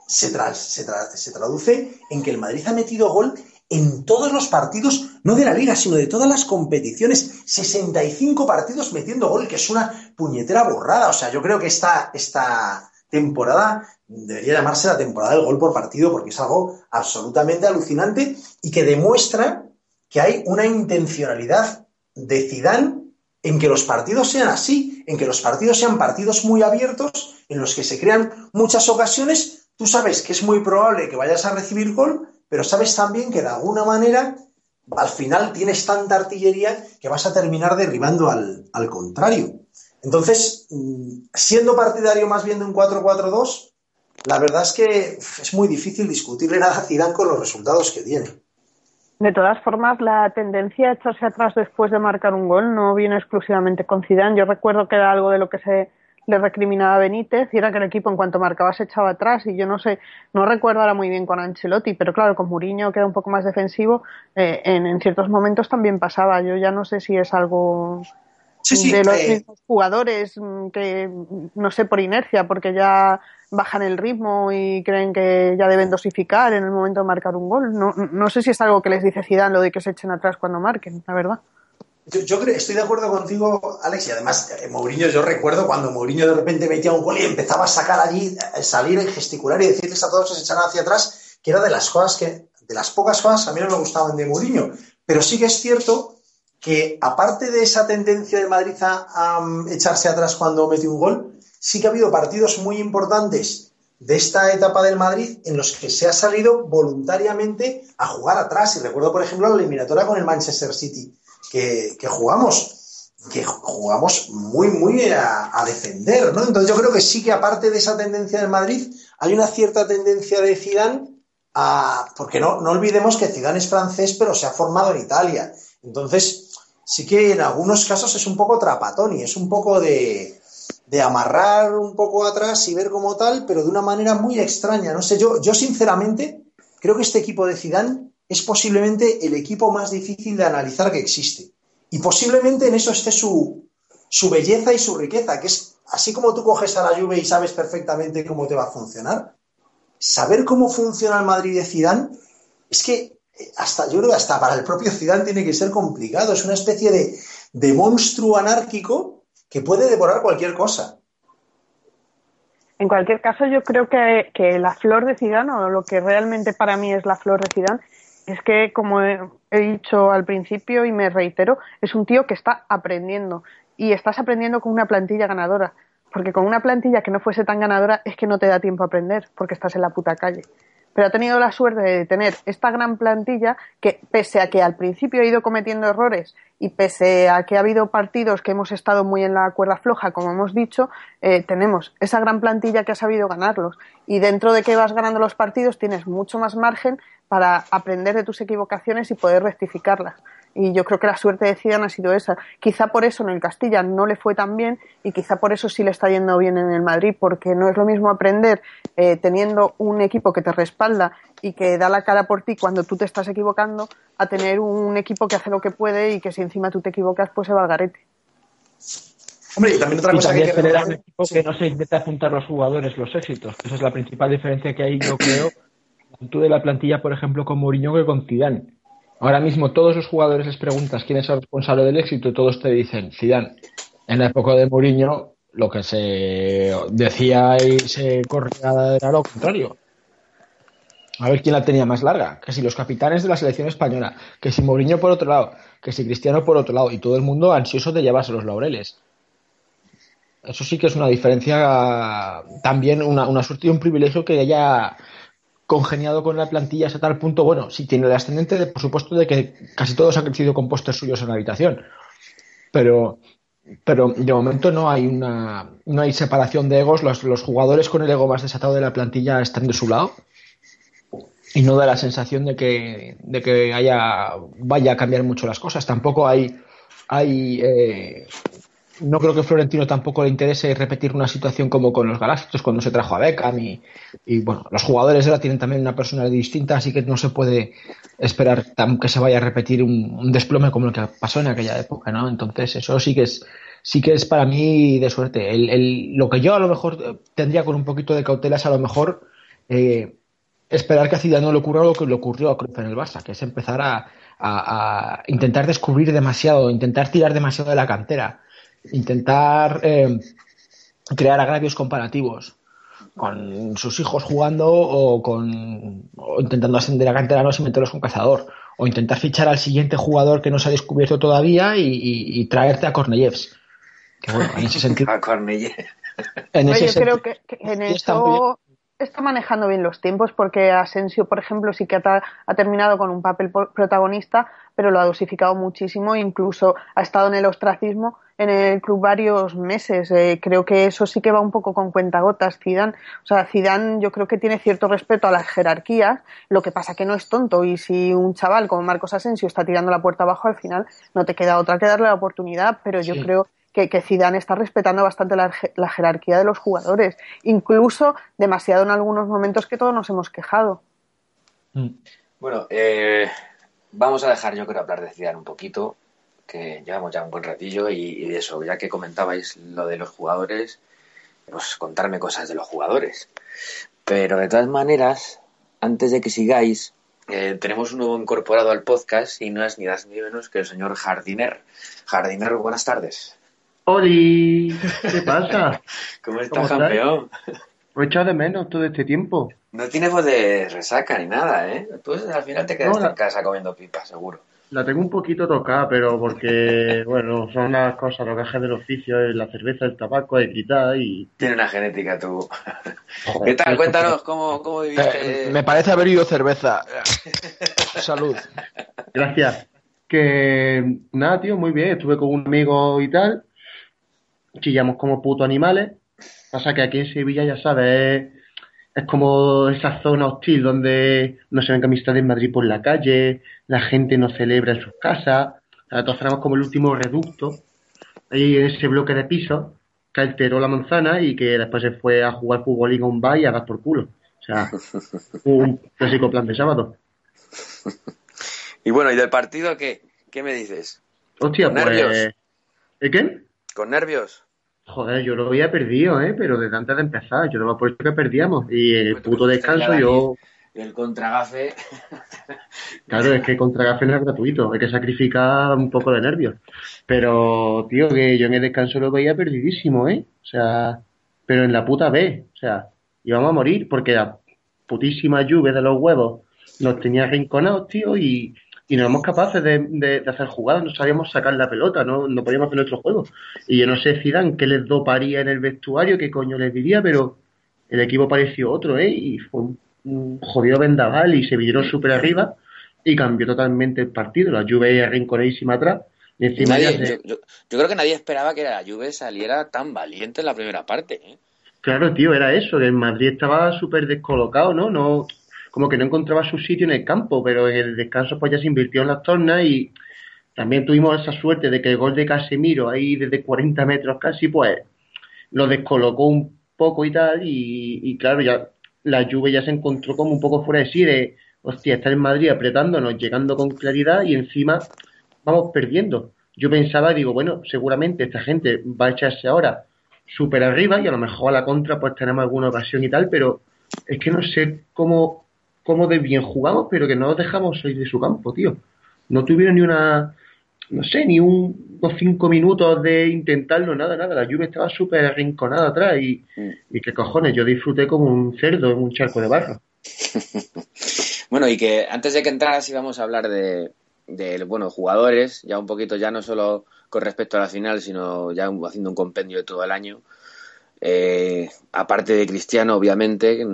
se, se, traduce en que el Madrid ha metido gol en todos los partidos, no de la liga, sino de todas las competiciones. 65 partidos metiendo gol, que es una puñetera borrada. O sea, yo creo que esta, esta temporada debería llamarse la temporada del gol por partido, porque es algo absolutamente alucinante y que demuestra que hay una intencionalidad de Zidane en que los partidos sean así, en que los partidos sean partidos muy abiertos, en los que se crean muchas ocasiones, tú sabes que es muy probable que vayas a recibir gol, pero sabes también que de alguna manera al final tienes tanta artillería que vas a terminar derribando al, al contrario. Entonces, mm, siendo partidario más bien de un 4-4-2, la verdad es que es muy difícil discutirle nada a Zidane con los resultados que tiene. De todas formas, la tendencia a echarse atrás después de marcar un gol no viene exclusivamente con Zidane. Yo recuerdo que era algo de lo que se le recriminaba a Benítez y era que el equipo en cuanto marcaba se echaba atrás y yo no sé, no recuerdo ahora muy bien con Ancelotti, pero claro, con Mourinho que era un poco más defensivo, eh, en, ciertos momentos también pasaba. Yo ya no sé si es algo de los eh, mismos jugadores mm, que, no sé, por inercia, porque ya bajan el ritmo y creen que ya deben dosificar en el momento de marcar un gol. No, no sé si es algo que les dice Zidane lo de que se echen atrás cuando marquen, la verdad. Yo, creo, estoy de acuerdo contigo, Alex, y además eh, Mourinho, yo recuerdo cuando Mourinho de repente metía un gol y empezaba a sacar allí, salir y gesticular y decirles a todos que se echaran hacia atrás, que era de las cosas que, de las pocas cosas a mí no me gustaban de Mourinho. Pero sí que es cierto que aparte de esa tendencia de Madrid a, a echarse atrás cuando mete un gol, sí que ha habido partidos muy importantes de esta etapa del Madrid en los que se ha salido voluntariamente a jugar atrás. Y recuerdo, por ejemplo, la eliminatoria con el Manchester City, que, jugamos, que jugamos muy, muy a, defender, ¿no? Entonces yo creo que sí que aparte de esa tendencia del Madrid, hay una cierta tendencia de Zidane a, porque no, no olvidemos que Zidane es francés, pero se ha formado en Italia. Entonces, sí que en algunos casos es un poco trapatoni, es un poco de, de amarrar un poco atrás y ver como tal, pero de una manera muy extraña. No sé, yo, yo sinceramente creo que este equipo de Zidane es posiblemente el equipo más difícil de analizar que existe. Y posiblemente en eso esté su, su belleza y su riqueza, que es así como tú coges a la lluvia y sabes perfectamente cómo te va a funcionar. Saber cómo funciona el Madrid de Zidane es que hasta yo creo que hasta para el propio Zidane tiene que ser complicado. Es una especie de, de monstruo anárquico que puede devorar cualquier cosa. En cualquier caso, yo creo que, que la flor de Zidane, o lo que realmente para mí es la flor de Zidane, es que, como he, he dicho al principio y me reitero, es un tío que está aprendiendo. Y estás aprendiendo con una plantilla ganadora. Porque con una plantilla que no fuese tan ganadora es que no te da tiempo a aprender, porque estás en la puta calle pero ha tenido la suerte de tener esta gran plantilla que, pese a que al principio ha ido cometiendo errores y pese a que ha habido partidos que hemos estado muy en la cuerda floja, como hemos dicho, eh, tenemos esa gran plantilla que ha sabido ganarlos. Y dentro de que vas ganando los partidos tienes mucho más margen para aprender de tus equivocaciones y poder rectificarlas y yo creo que la suerte de Zidane ha sido esa. Quizá por eso en el Castilla no le fue tan bien y quizá por eso sí le está yendo bien en el Madrid, porque no es lo mismo aprender eh, teniendo un equipo que te respalda y que da la cara por ti cuando tú te estás equivocando, a tener un equipo que hace lo que puede y que si encima tú te equivocas, pues se va al garete. Hombre, y también otra cosa que, tener un equipo que no se intenta apuntar los jugadores los éxitos. Esa es la principal diferencia que hay, yo creo, tú de la plantilla, por ejemplo, con Mourinho que con Zidane Ahora mismo todos los jugadores les preguntas quién es el responsable del éxito y todos te dicen Zidane. En la época de Mourinho lo que se decía y se corría era lo contrario. A ver quién la tenía más larga. Que si los capitanes de la selección española, que si Mourinho por otro lado, que si Cristiano por otro lado, y todo el mundo ansioso de llevarse los laureles. Eso sí que es una diferencia, también una, una suerte y un privilegio que haya congeniado con la plantilla hasta tal punto, bueno, sí tiene el ascendente, de, por supuesto, de que casi todos han crecido con postes suyos en la habitación. Pero, pero de momento no hay una no hay separación de egos. Los, los jugadores con el ego más desatado de la plantilla están de su lado y no da la sensación de que, de que haya vaya a cambiar mucho las cosas. Tampoco hay hay eh, no creo que Florentino tampoco le interese repetir una situación como con los Galácticos cuando se trajo a Beckham y, y, bueno, los jugadores ahora tienen también una personalidad distinta, así que no se puede esperar que se vaya a repetir un, desplome como el que pasó en aquella época, ¿no? Entonces eso sí que es sí que es para mí de suerte. El, el, lo que yo a lo mejor tendría con un poquito de cautela es a lo mejor eh, esperar que a Zidane no le ocurra lo que le ocurrió a Cruz en el Barça, que es empezar a, a, a intentar descubrir demasiado, intentar tirar demasiado de la cantera intentar eh, crear agravios comparativos con sus hijos jugando o con intentando ascender a canteranos y meterlos con cazador o intentar fichar al siguiente jugador que no se ha descubierto todavía y, traerte a Korneyevs. Que bueno en ese sentido a en ese yo creo que, en eso está manejando bien los tiempos porque Asensio, por ejemplo, sí que ha, ha, terminado con un papel protagonista, pero lo ha dosificado muchísimo, incluso ha estado en el ostracismo en el club varios meses. Eh, creo que eso sí que va un poco con cuentagotas, Zidane. O sea, Zidane yo creo que tiene cierto respeto a las jerarquías, lo que pasa que no es tonto y si un chaval como Marcos Asensio está tirando la puerta abajo, al final no te queda otra que darle la oportunidad, pero yo creo que, que Zidane está respetando bastante la, la, jerarquía de los jugadores, incluso demasiado en algunos momentos que todos nos hemos quejado. Mm. Bueno, eh, vamos a dejar yo creo hablar de Zidane un poquito que llevamos ya un buen ratillo y, de eso, ya que comentabais lo de los jugadores, pues contarme cosas de los jugadores. Pero de todas maneras, antes de que sigáis, eh, tenemos un nuevo incorporado al podcast y no es ni más ni menos que el señor Jardiner. Jardiner, buenas tardes. ¡Holi! ¿Qué pasa? ¿Cómo estás, campeón? He echado de menos todo este tiempo. No tienes voz de resaca ni nada, ¿eh? Pues al final te quedas en casa comiendo pipa, seguro. La tengo un poquito tocada, pero porque, bueno, son las cosas, los gajes del oficio, la cerveza, el tabaco, el quitar y... Tiene una genética tú. ¿Qué tal? Cuéntanos, ¿cómo, cómo viviste? Eh, me parece haber ido cerveza. Salud. Gracias. Que, nada, tío, muy bien. Estuve con un amigo y tal. Chillamos como puto animales. Pasa que aquí en Sevilla, ya sabes, es como esa zona hostil donde no se ven camisetas de Madrid por la calle, la gente no celebra en sus casas, todos tenemos como el último reducto, ahí en ese bloque de pisos, que alteró la manzana y que después se fue a jugar fútbol en un bar y a dar por culo. O sea, un clásico plan de sábado. Y bueno, ¿y del partido qué? ¿Qué me dices? Hostia, ¿Con pues... nervios? ¿Eh, qué? ¿Con nervios? Joder, yo lo había perdido, ¿eh? Pero desde antes de empezar, yo lo había puesto que perdíamos. Y el puto descanso yo... El contragafe... claro, es que el contragafe no es gratuito, hay que sacrificar un poco de nervios. Pero, tío, que yo en el descanso lo veía perdidísimo, ¿eh? O sea, pero en la puta B, o sea, íbamos a morir porque la putísima lluvia de los huevos nos tenía rinconados, tío, y, y no éramos capaces de, de, hacer jugadas, no sabíamos sacar la pelota, no, no podíamos hacer nuestro juego. Y yo no sé Zidane qué les doparía en el vestuario, qué coño les diría, pero el equipo pareció otro, ¿eh? Y fue un, jodido vendaval y se vinieron súper arriba y cambió totalmente el partido. La Juve rinconadísima atrás. Y encima yo, yo, creo que nadie esperaba que la Juve saliera tan valiente en la primera parte, ¿eh? Claro, tío, era eso, que el Madrid estaba súper descolocado, ¿no? No como que no encontraba su sitio en el campo, pero en el descanso pues ya se invirtió en las tornas y también tuvimos esa suerte de que el gol de Casemiro ahí desde 40 metros casi pues lo descolocó un poco y tal y, claro ya la lluvia ya se encontró como un poco fuera de sí de hostia está en Madrid apretándonos llegando con claridad y encima vamos perdiendo. Yo pensaba digo bueno seguramente esta gente va a echarse ahora súper arriba y a lo mejor a la contra pues tenemos alguna ocasión y tal pero es que no sé cómo cómo de bien jugamos, pero que no nos dejamos salir de su campo, tío. No tuvieron ni una, no sé, ni un, unos cinco minutos de intentarlo, nada, nada. La lluvia estaba súper arrinconada atrás y, y que cojones, yo disfruté como un cerdo en un charco de barro. bueno, y que antes de que entraras íbamos a hablar de, de, bueno, jugadores, ya un poquito, ya no solo con respecto a la final, sino ya haciendo un compendio de todo el año. Eh, aparte de Cristiano, obviamente,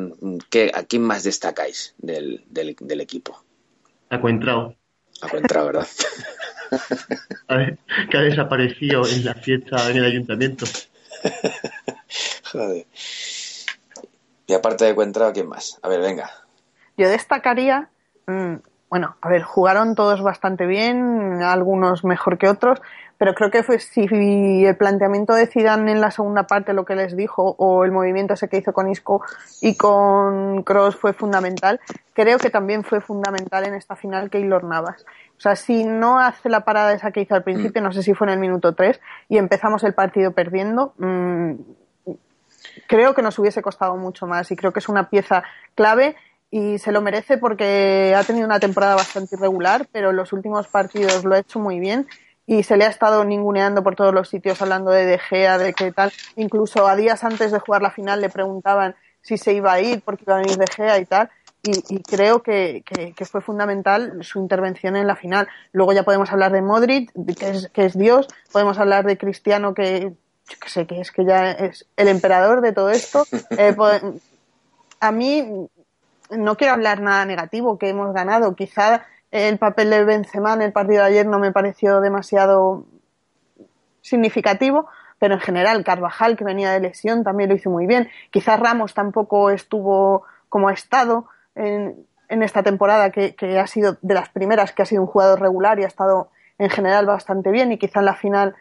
¿qué, ¿a quién más destacáis del, del, equipo? A Cuentrao. A Cuentrao, ¿verdad? que ha desaparecido en la fiesta en el ayuntamiento. Joder. Y aparte de Cuentrao, ¿quién más? A ver, venga. Yo destacaría, mm, bueno, a ver, jugaron todos bastante bien, algunos mejor que otros, pero creo que fue si el planteamiento de Zidane en la segunda parte, lo que les dijo, o el movimiento ese que hizo con Isco y con Cross fue fundamental, creo que también fue fundamental en esta final Keylor Navas. O sea, si no hace la parada esa que hizo al principio, no sé si fue en el minuto 3, y empezamos el partido perdiendo, mmm, creo que nos hubiese costado mucho más y creo que es una pieza clave y se lo merece porque ha tenido una temporada bastante irregular, pero en los últimos partidos lo ha hecho muy bien y se le ha estado ninguneando por todos los sitios hablando de De Gea, de qué tal. Incluso a días antes de jugar la final le preguntaban si se iba a ir porque iba a venir De Gea y tal. Y, creo que, que, fue fundamental su intervención en la final. Luego ya podemos hablar de Modric, que es, que es Dios, podemos hablar de Cristiano, que, que sé que es que ya es el emperador de todo esto. Eh, a mí no quiero hablar nada negativo, que hemos ganado. Quizá el papel de Benzema en el partido de ayer no me pareció demasiado significativo, pero en general Carvajal, que venía de lesión, también lo hizo muy bien. Quizás Ramos tampoco estuvo como ha estado en, en esta temporada, que, que, ha sido de las primeras que ha sido un jugador regular y ha estado en general bastante bien y quizá en la final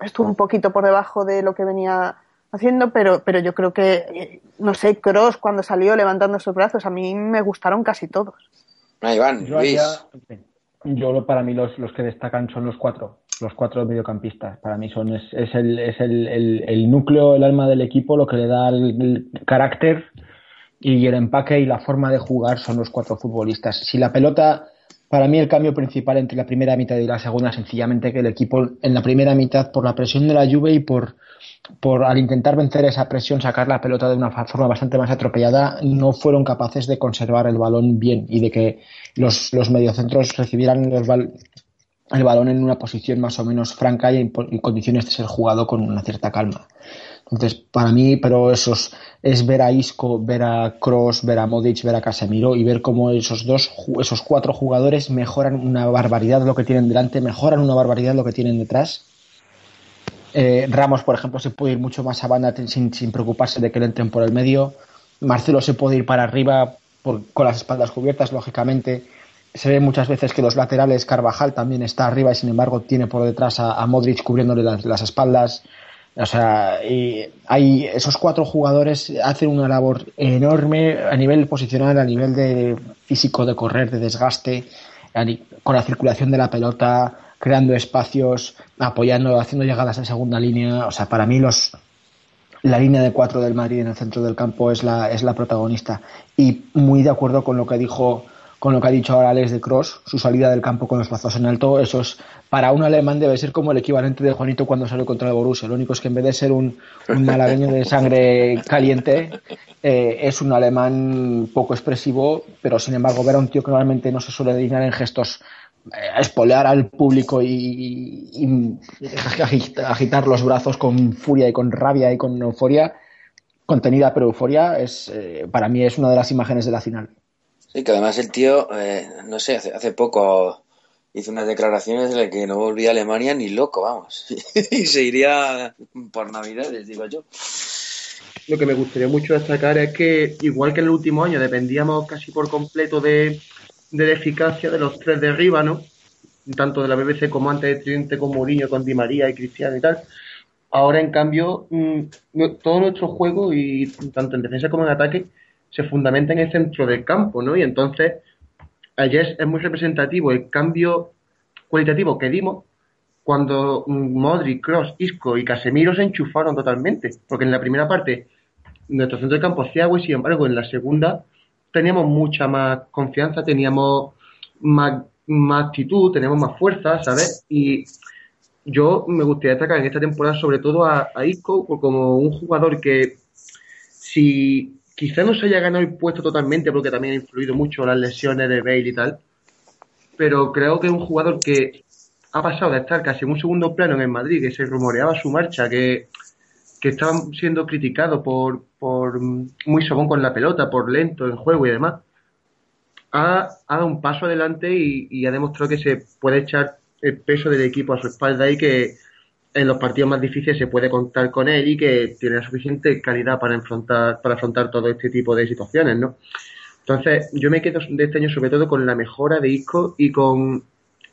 estuvo un poquito por debajo de lo que venía haciendo, pero, pero yo creo que, no sé, Cross cuando salió levantando sus brazos, a mí me gustaron casi todos. Ah, Iván, yo, yo para mí los, los que destacan son los cuatro, los cuatro mediocampistas. Para mí son es, es, el, es el, el, núcleo, el alma del equipo, lo que le da el, carácter y el empaque y la forma de jugar son los cuatro futbolistas. Si la pelota, para mí el cambio principal entre la primera mitad y la segunda, sencillamente que el equipo en la primera mitad, por la presión de la lluvia y por por al intentar vencer esa presión, sacar la pelota de una forma bastante más atropellada, no fueron capaces de conservar el balón bien y de que los, los mediocentros recibieran el balón en una posición más o menos franca y en, condiciones de ser jugado con una cierta calma. Entonces, para mí, pero esos es ver a Isco, ver a Cross, ver a Modric, ver a Casemiro y ver cómo esos dos, esos cuatro jugadores mejoran una barbaridad lo que tienen delante, mejoran una barbaridad lo que tienen detrás eh, Ramos, por ejemplo, se puede ir mucho más a banda sin, preocuparse de que le entren por el medio. Marcelo se puede ir para arriba con las espaldas cubiertas, lógicamente. Se ve muchas veces que los laterales, Carvajal también está arriba y sin embargo tiene por detrás a, Modric cubriéndole las, espaldas. O sea, hay esos cuatro jugadores hacen una labor enorme a nivel posicional, a nivel de físico, de correr, de desgaste, con la circulación de la pelota, creando espacios, apoyando, haciendo llegadas en segunda línea. O sea, para mí los la línea de cuatro del Madrid en el centro del campo es la, es la protagonista. Y muy de acuerdo con lo que dijo con lo que ha dicho ahora Alex de Cross, su salida del campo con los brazos en alto, eso es, para un alemán debe ser como el equivalente de Juanito cuando salió contra el Borussia. Lo único es que en vez de ser un, un malagueño de sangre caliente, eh, es un alemán poco expresivo, pero sin embargo ver a un tío que normalmente no se suele dignar en gestos eh, espolear al público y, y, agitar los brazos con furia y con rabia y con euforia, contenida pero euforia, es, eh, para mí es una de las imágenes de la final. Sí, que además el tío, eh, no sé, hace, hace, poco hizo unas declaraciones en las que no volvía a Alemania ni loco, vamos. y se iría por Navidades, digo yo. Lo que me gustaría mucho destacar es que, igual que en el último año, dependíamos casi por completo de, de la eficacia de los tres de arriba, ¿no? Tanto de la BBC como antes de Tridente, con Mourinho, con Di María y Cristiano y tal. Ahora, en cambio, mmm, todo nuestro juego, y tanto en defensa como en ataque, se fundamenta en el centro del campo, ¿no? Y entonces, ayer es muy representativo el cambio cualitativo que dimos cuando Modric, Cross, Isco y Casemiro se enchufaron totalmente. Porque en la primera parte nuestro centro del campo hacía y sin embargo en la segunda teníamos mucha más confianza, teníamos más, más actitud, teníamos más fuerza, ¿sabes? Y yo me gustaría destacar en esta temporada sobre todo a, a Isco como un jugador que si quizá no se haya ganado el puesto totalmente porque también ha influido mucho las lesiones de Bale y tal, pero creo que es un jugador que ha pasado de estar casi en un segundo plano en el Madrid, que se rumoreaba su marcha, que, que estaba siendo criticado por, por muy sobón con la pelota, por lento en juego y demás, ha, ha dado un paso adelante y, y, ha demostrado que se puede echar el peso del equipo a su espalda y que en los partidos más difíciles se puede contar con él y que tiene la suficiente calidad para enfrentar, para afrontar todo este tipo de situaciones, ¿no? Entonces, yo me quedo de este año sobre todo con la mejora de Isco y con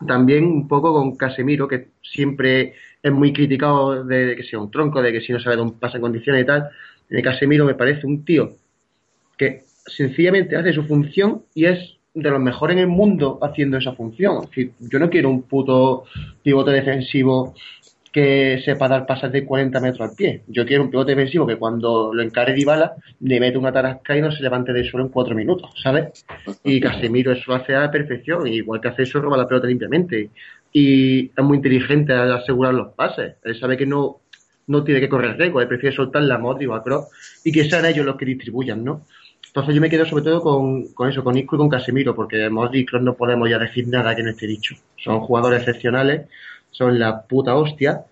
también un poco con Casemiro, que siempre es muy criticado de que sea un tronco, de que si no sabe dónde pasa en condiciones y tal. De Casemiro me parece un tío que sencillamente hace su función y es de los mejores en el mundo haciendo esa función. Yo no quiero un puto pivote defensivo que sepa dar pasas de 40 metros al pie. Yo quiero un pivote defensivo que cuando lo encare Dybala le mete una tarasca y no se levante del suelo en cuatro minutos, ¿sabes? Y Casemiro eso hace a la perfección, igual que hace eso roba la pelota limpiamente. Y es muy inteligente al asegurar los pases. Él sabe que no, no tiene que correr riesgo, él prefiere soltar la Modric o a Kroos y que sean ellos los que distribuyan, ¿no? Entonces yo me quedo sobre todo con, con eso, con Isco y con Casemiro, porque Modric y Kroos no podemos ya decir nada que no esté dicho. Son jugadores excepcionales son la puta hostia.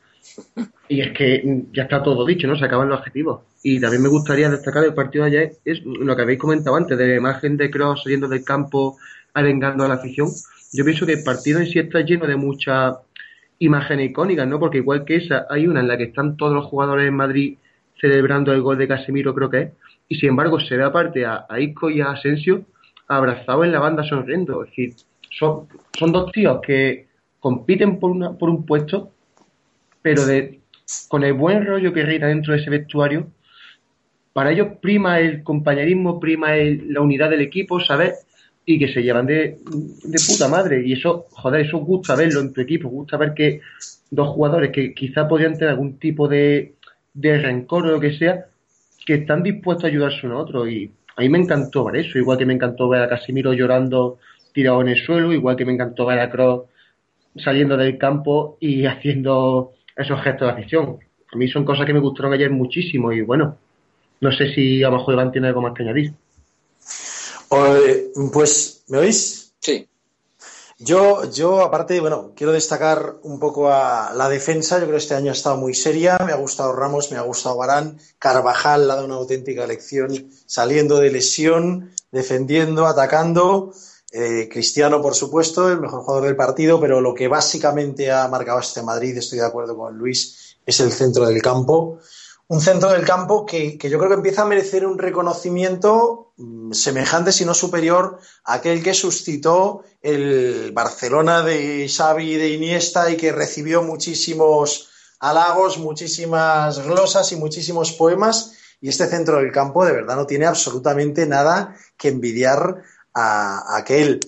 Y es que ya está todo dicho, ¿no? Se acaban los objetivos. Y también me gustaría destacar el partido de ayer, es lo que habéis comentado antes, de la imagen de Cross saliendo del campo, arengando a la afición. Yo pienso que el partido en sí está lleno de muchas imágenes icónicas, ¿no? Porque igual que esa, hay una en la que están todos los jugadores en Madrid celebrando el gol de Casemiro, creo que es. Y sin embargo, se ve aparte a, a Isco y a Asensio abrazados en la banda sonriendo. Es decir, son, son dos tíos que compiten por, una, por un puesto, pero de, con el buen rollo que reina dentro de ese vestuario, para ellos prima el compañerismo, prima el, la unidad del equipo, ¿sabes? Y que se llevan de, de, puta madre. Y eso, joder, eso gusta verlo en tu equipo, gusta ver que dos jugadores que quizá podrían tener algún tipo de, de rencor o lo que sea, que están dispuestos a ayudarse uno a otro. Y a mí me encantó ver eso, igual que me encantó ver a Casimiro llorando tirado en el suelo, igual que me encantó ver a Cross saliendo del campo y haciendo esos gestos de afición. A mí son cosas que me gustaron ayer muchísimo y bueno, no sé si a lo mejor Iván tiene algo más que añadir. Pues, ¿me oís? Sí. Yo, yo, aparte, bueno, quiero destacar un poco a la defensa. Yo creo que este año ha estado muy seria. Me ha gustado Ramos, me ha gustado Barán. Carvajal ha dado una auténtica lección saliendo de lesión, defendiendo, atacando. Eh, Cristiano, por supuesto, el mejor jugador del partido, pero lo que básicamente ha marcado este Madrid, estoy de acuerdo con Luis, es el centro del campo. Un centro del campo que, que yo creo que empieza a merecer un reconocimiento mmm, semejante, si no superior, a aquel que suscitó el Barcelona de Xavi y de Iniesta y que recibió muchísimos halagos, muchísimas glosas y muchísimos poemas. Y este centro del campo de verdad no tiene absolutamente nada que envidiar a, a aquel.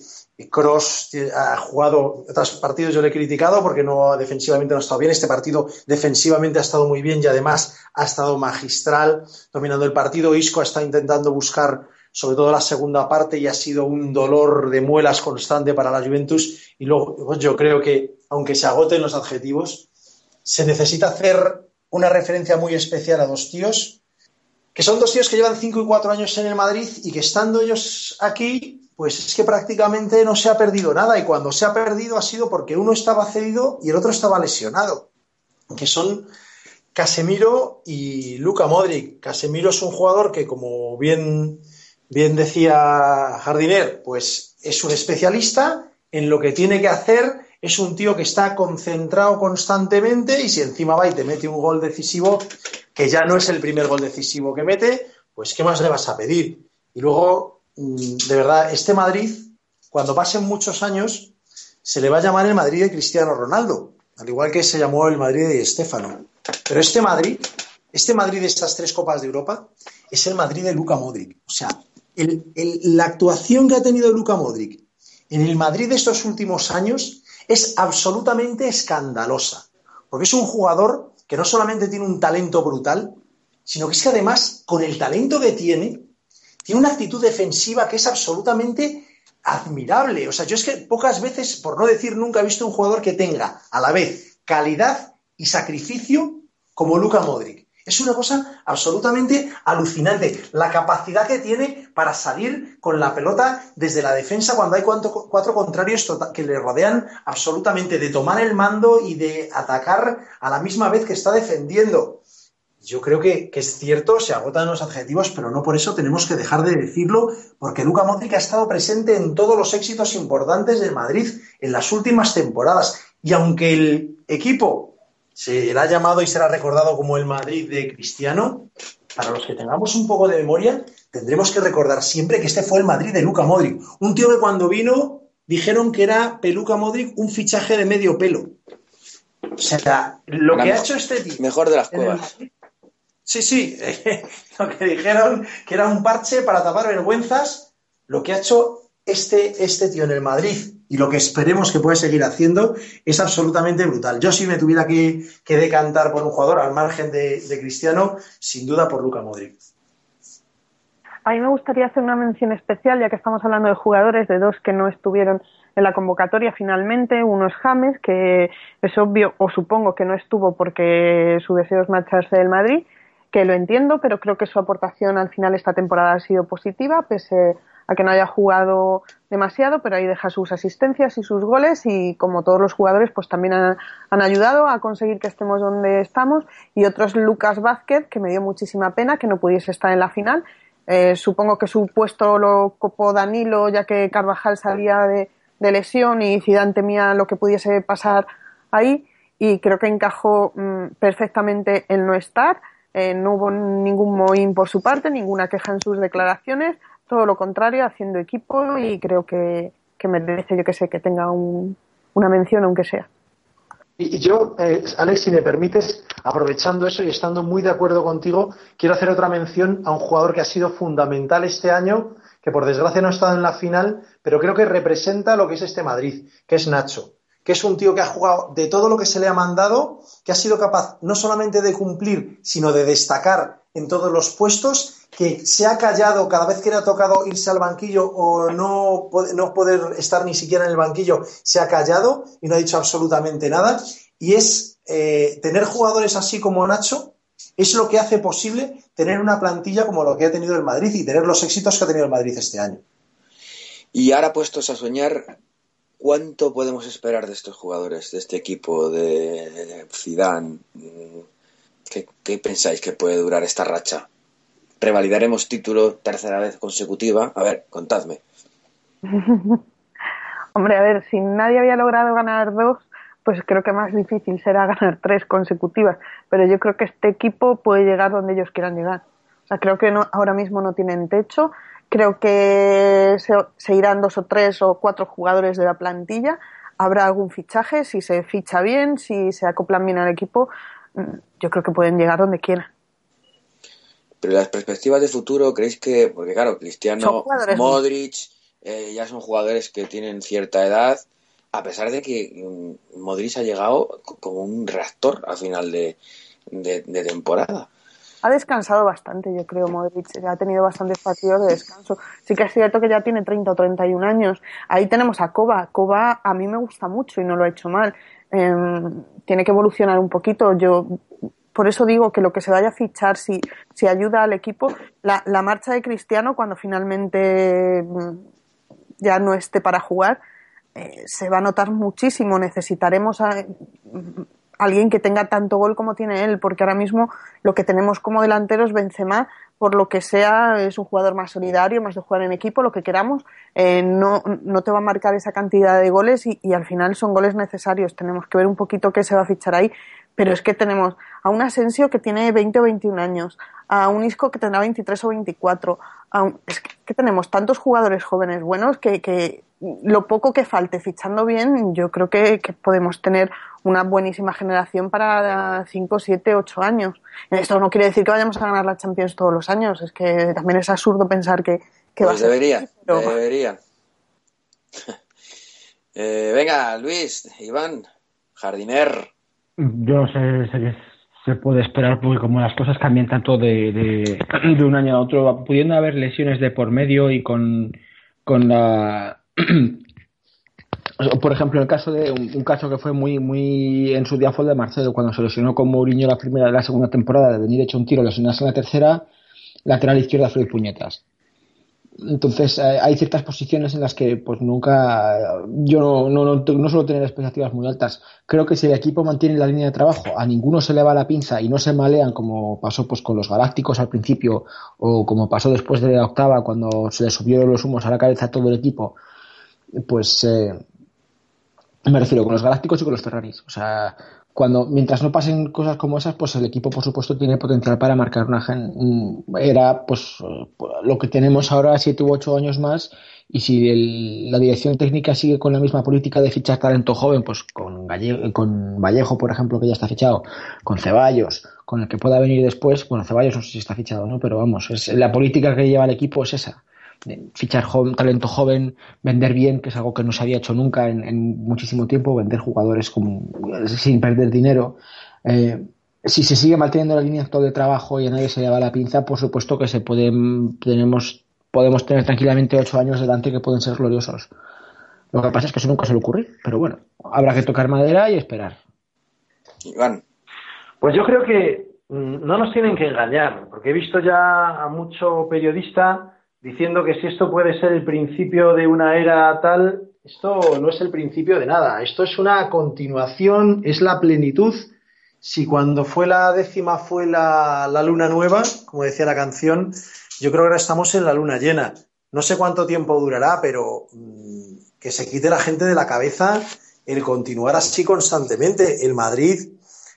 Cross ha jugado otros partidos, yo le he criticado porque no defensivamente no ha estado bien. Este partido defensivamente ha estado muy bien y además ha estado magistral dominando el partido. Isco está intentando buscar sobre todo la segunda parte, y ha sido un dolor de muelas constante para la Juventus. Y luego pues yo creo que, aunque se agoten los adjetivos, se necesita hacer una referencia muy especial a dos tíos, que son dos tíos que llevan cinco y cuatro años en el Madrid y que estando ellos aquí, pues es que prácticamente no se ha perdido nada. Y cuando se ha perdido ha sido porque uno estaba cedido y el otro estaba lesionado, que son Casemiro y Luca Modric. Casemiro es un jugador que, como bien, bien decía Jardiner, pues es un especialista en lo que tiene que hacer. Es un tío que está concentrado constantemente y si encima va y te mete un gol decisivo, que ya no es el primer gol decisivo que mete, pues ¿qué más le vas a pedir? Y luego, mm, de verdad, este Madrid, cuando pasen muchos años, se le va a llamar el Madrid de Cristiano Ronaldo, al igual que se llamó el Madrid de Estefano. Pero este Madrid, este Madrid de estas tres Copas de Europa, es el Madrid de Luca Modric. O sea, la actuación que ha tenido Luca Modric en el Madrid de estos últimos años es absolutamente escandalosa. Porque es un jugador que no solamente tiene un talento brutal, sino que es que además, con el talento que tiene, tiene una actitud defensiva que es absolutamente admirable. O sea, yo es que pocas veces, por no decir nunca, he visto un jugador que tenga a la vez calidad y sacrificio como Luca Modric. Es una cosa absolutamente alucinante. La capacidad que tiene para salir con la pelota desde la defensa cuando hay cuatro, contrarios tota-, que le rodean absolutamente, de tomar el mando y de atacar a la misma vez que está defendiendo. Yo creo que, que, es cierto, se agotan los adjetivos, pero no por eso tenemos que dejar de decirlo, porque Luca Modric ha estado presente en todos los éxitos importantes del Madrid en las últimas temporadas. Y aunque el equipo será llamado y será recordado como el Madrid de Cristiano. Para los que tengamos un poco de memoria, tendremos que recordar siempre que este fue el Madrid de Luca Modric. Un tío que cuando vino dijeron que era Peluca Modric un fichaje de medio pelo. O sea, lo que ha hecho este tío. Mejor de las cuevas. Sí, sí. lo que dijeron que era un parche para tapar vergüenzas. Lo que ha hecho este, este tío en el Madrid y lo que esperemos que puede seguir haciendo es absolutamente brutal. Yo si me tuviera que, decantar por un jugador al margen de, Cristiano, sin duda por Luca Modric. A mí me gustaría hacer una mención especial, ya que estamos hablando de jugadores, de dos que no estuvieron en la convocatoria finalmente. Uno es James, que es obvio, o supongo que no estuvo porque su deseo es marcharse del Madrid, que lo entiendo, pero creo que su aportación al final esta temporada ha sido positiva, pese a que no haya jugado demasiado, pero ahí deja sus asistencias y sus goles y como todos los jugadores pues también han, ayudado a conseguir que estemos donde estamos y otro es Lucas Vázquez que me dio muchísima pena que no pudiese estar en la final. Eh, supongo que su puesto lo copó Danilo ya que Carvajal salía de, lesión y Zidane temía lo que pudiese pasar ahí y creo que encajó mm, perfectamente el no estar. Eh, no hubo ningún mohín por su parte, ninguna queja en sus declaraciones todo lo contrario, haciendo equipo y creo que, merece, yo que sé, que tenga una mención aunque sea. Y yo, eh, Alex, si me permites, aprovechando eso y estando muy de acuerdo contigo, quiero hacer otra mención a un jugador que ha sido fundamental este año, que por desgracia no ha estado en la final, pero creo que representa lo que es este Madrid, que es Nacho que es un tío que ha jugado de todo lo que se le ha mandado, que ha sido capaz no solamente de cumplir, sino de destacar en todos los puestos que se ha callado cada vez que le ha tocado irse al banquillo o no, no poder estar ni siquiera en el banquillo, se ha callado y no ha dicho absolutamente nada. Y es eh, tener jugadores así como Nacho, es lo que hace posible tener una plantilla como lo que ha tenido el Madrid y tener los éxitos que ha tenido el Madrid este año. Y ahora puestos a soñar, ¿cuánto podemos esperar de estos jugadores, de este equipo, de Zidane? qué pensáis que puede durar esta racha? Prevalidaremos título tercera vez consecutiva. A ver, contadme. Hombre, a ver, si nadie había logrado ganar dos, pues creo que más difícil será ganar tres consecutivas. Pero yo creo que este equipo puede llegar donde ellos quieran llegar. O sea, creo que no, ahora mismo no tienen techo. Creo que se, se irán dos o tres o cuatro jugadores de la plantilla. Habrá algún fichaje, si se ficha bien, si se acoplan bien al equipo, mm, yo creo que pueden llegar donde quieran. Pero las perspectivas de futuro, ¿creéis que, porque claro, Cristiano, Modric, eh, ya son jugadores que tienen cierta edad, a pesar de que mm, Modric ha llegado como un reactor al final de, temporada. ha descansado bastante, yo creo, Modric. Ha tenido bastantes partidos de descanso. Sí que es cierto que ya tiene 30 o 31 años. Ahí tenemos a Koba. Koba a mí me gusta mucho y no lo ha hecho mal. Em, tiene que evolucionar un poquito. Yo por eso digo que lo que se vaya a fichar, si, si ayuda al equipo, la, la marcha de Cristiano cuando finalmente mm, ya no esté para jugar, eh, se va a notar muchísimo. Necesitaremos a, alguien que tenga tanto gol como tiene él, porque ahora mismo lo que tenemos como delantero es Benzema, por lo que sea, es un jugador más solidario, más de jugar en equipo, lo que queramos, eh, no, no te va a marcar esa cantidad de goles y, y, al final son goles necesarios. Tenemos que ver un poquito qué se va a fichar ahí, pero es que tenemos a un Asensio que tiene 20 o 21 años, a un Isco que tendrá 23 o 24, a un, es que tenemos tantos jugadores jóvenes buenos que, que lo poco que falte fichando bien, yo creo que, que, podemos tener una buenísima generación para 5, 7, 8 años. Esto no quiere decir que vayamos a ganar la Champions todos los años, es que también es absurdo pensar que, que pues va a ser. Debería, pero... debería. eh, venga, Luis, Iván, jardiner. Yo no sé, sé se puede esperar porque como las cosas cambian tanto de, de, un año a otro, pudiendo haber lesiones de por medio y con, con la por ejemplo, el caso de un, caso que fue muy muy en su día de Marcelo cuando se lesionó con Mourinho la primera la segunda temporada de venir hecho un tiro, lesionarse en la tercera, lateral izquierda fue puñetas. Entonces eh, hay ciertas posiciones en las que pues nunca yo no, no, no, no suelo tener expectativas muy altas. Creo que si el equipo mantiene la línea de trabajo, a ninguno se le va la pinza y no se malean como pasó pues con los Galácticos al principio o como pasó después de la octava cuando se le subieron los humos a la cabeza a todo el equipo, pues eh, me refiero con los Galácticos y con los Ferraris. O sea, cuando mientras no pasen cosas como esas, pues el equipo, por supuesto, tiene potencial para marcar una era pues lo que tenemos ahora siete u ocho años más y si el, la dirección técnica sigue con la misma política de fichar talento joven, pues con, Galle, con Vallejo, por ejemplo, que ya está fichado, con Ceballos, con el que pueda venir después, bueno, Ceballos no sé si está fichado, ¿no? Pero vamos, es, la política que lleva el equipo es esa fichar joven, talento joven, vender bien, que es algo que no se había hecho nunca en, en muchísimo tiempo, vender jugadores como, sin perder dinero. Eh, si se sigue manteniendo la línea de trabajo y a nadie se le va la pinza, por supuesto que se pueden, tenemos, podemos tener tranquilamente ocho años delante que pueden ser gloriosos. Lo que pasa es que eso nunca suele ocurrir, pero bueno, habrá que tocar madera y esperar. Iván. Pues yo creo que no nos tienen que engañar, porque he visto ya a mucho periodista diciendo que si esto puede ser el principio de una era tal, esto no es el principio de nada, esto es una continuación, es la plenitud. Si cuando fue la décima fue la, la luna nueva, como decía la canción, yo creo que ahora estamos en la luna llena. No sé cuánto tiempo durará, pero mmm, que se quite la gente de la cabeza el continuar así constantemente. El Madrid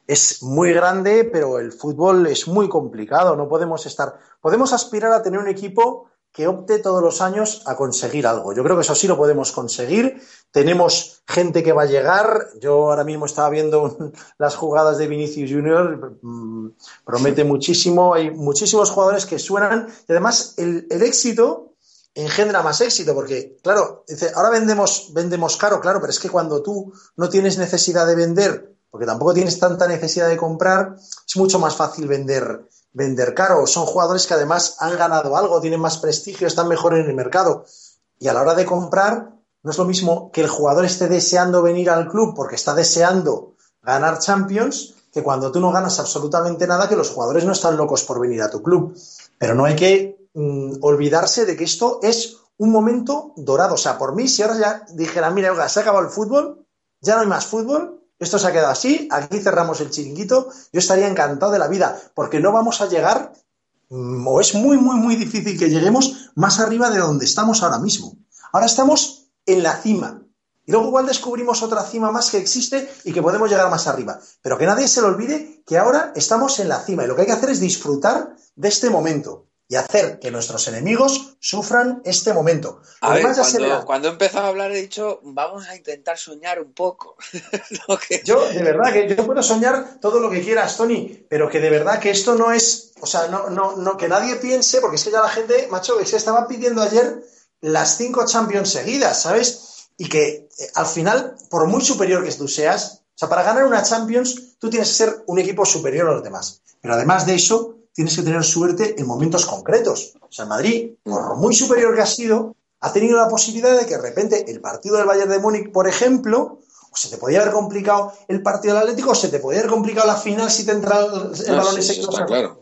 es muy grande, pero el fútbol es muy complicado. No podemos estar. Podemos aspirar a tener un equipo que opte todos los años a conseguir algo. Yo creo que eso sí lo podemos conseguir. Tenemos gente que va a llegar. Yo ahora mismo estaba viendo las jugadas de Vinicius Junior. Promete muchísimo. Hay muchísimos jugadores que suenan. Y además, el, el éxito engendra más éxito, porque, claro, dice, ahora vendemos, vendemos caro, claro, pero es que cuando tú no tienes necesidad de vender, porque tampoco tienes tanta necesidad de comprar, es mucho más fácil vender, vender caro. Son jugadores que además han ganado algo, tienen más prestigio, están mejor en el mercado. Y a la hora de comprar, no es lo mismo que el jugador esté deseando venir al club porque está deseando ganar Champions, que cuando tú no ganas absolutamente nada, que los jugadores no están locos por venir a tu club. Pero no hay que mmm, olvidarse de que esto es un momento dorado. O sea, por mí, si ahora ya dijera, mira, oiga, se ha acabado el fútbol, ya no hay más fútbol, esto se ha quedado así, aquí cerramos el chiringuito, yo estaría encantado de la vida, porque no vamos a llegar, o es muy, muy, muy difícil que lleguemos más arriba de donde estamos ahora mismo. Ahora estamos en la cima. Y luego igual descubrimos otra cima más que existe y que podemos llegar más arriba. Pero que nadie se le olvide que ahora estamos en la cima y lo que hay que hacer es disfrutar de este momento y hacer que nuestros enemigos sufran este momento. A ver, cuando, cuando, he empezado a hablar he dicho, vamos a intentar soñar un poco. que... Yo, de verdad, que yo puedo soñar todo lo que quieras, Tony, pero que de verdad que esto no es, o sea, no, no, no, que nadie piense, porque es que ya la gente, macho, que se estaba pidiendo ayer las cinco Champions seguidas, ¿sabes? Y que eh, al final, por muy superior que tú seas, o sea, para ganar una Champions, tú tienes que ser un equipo superior a los demás. Pero además de eso, tienes que tener suerte en momentos concretos. O sea, Madrid, por muy superior que ha sido, ha tenido la posibilidad de que de repente el partido del Bayern de Múnich, por ejemplo, o se te podía haber complicado el partido del Atlético, o se te podía haber complicado la final si te entra el, balón ese claro.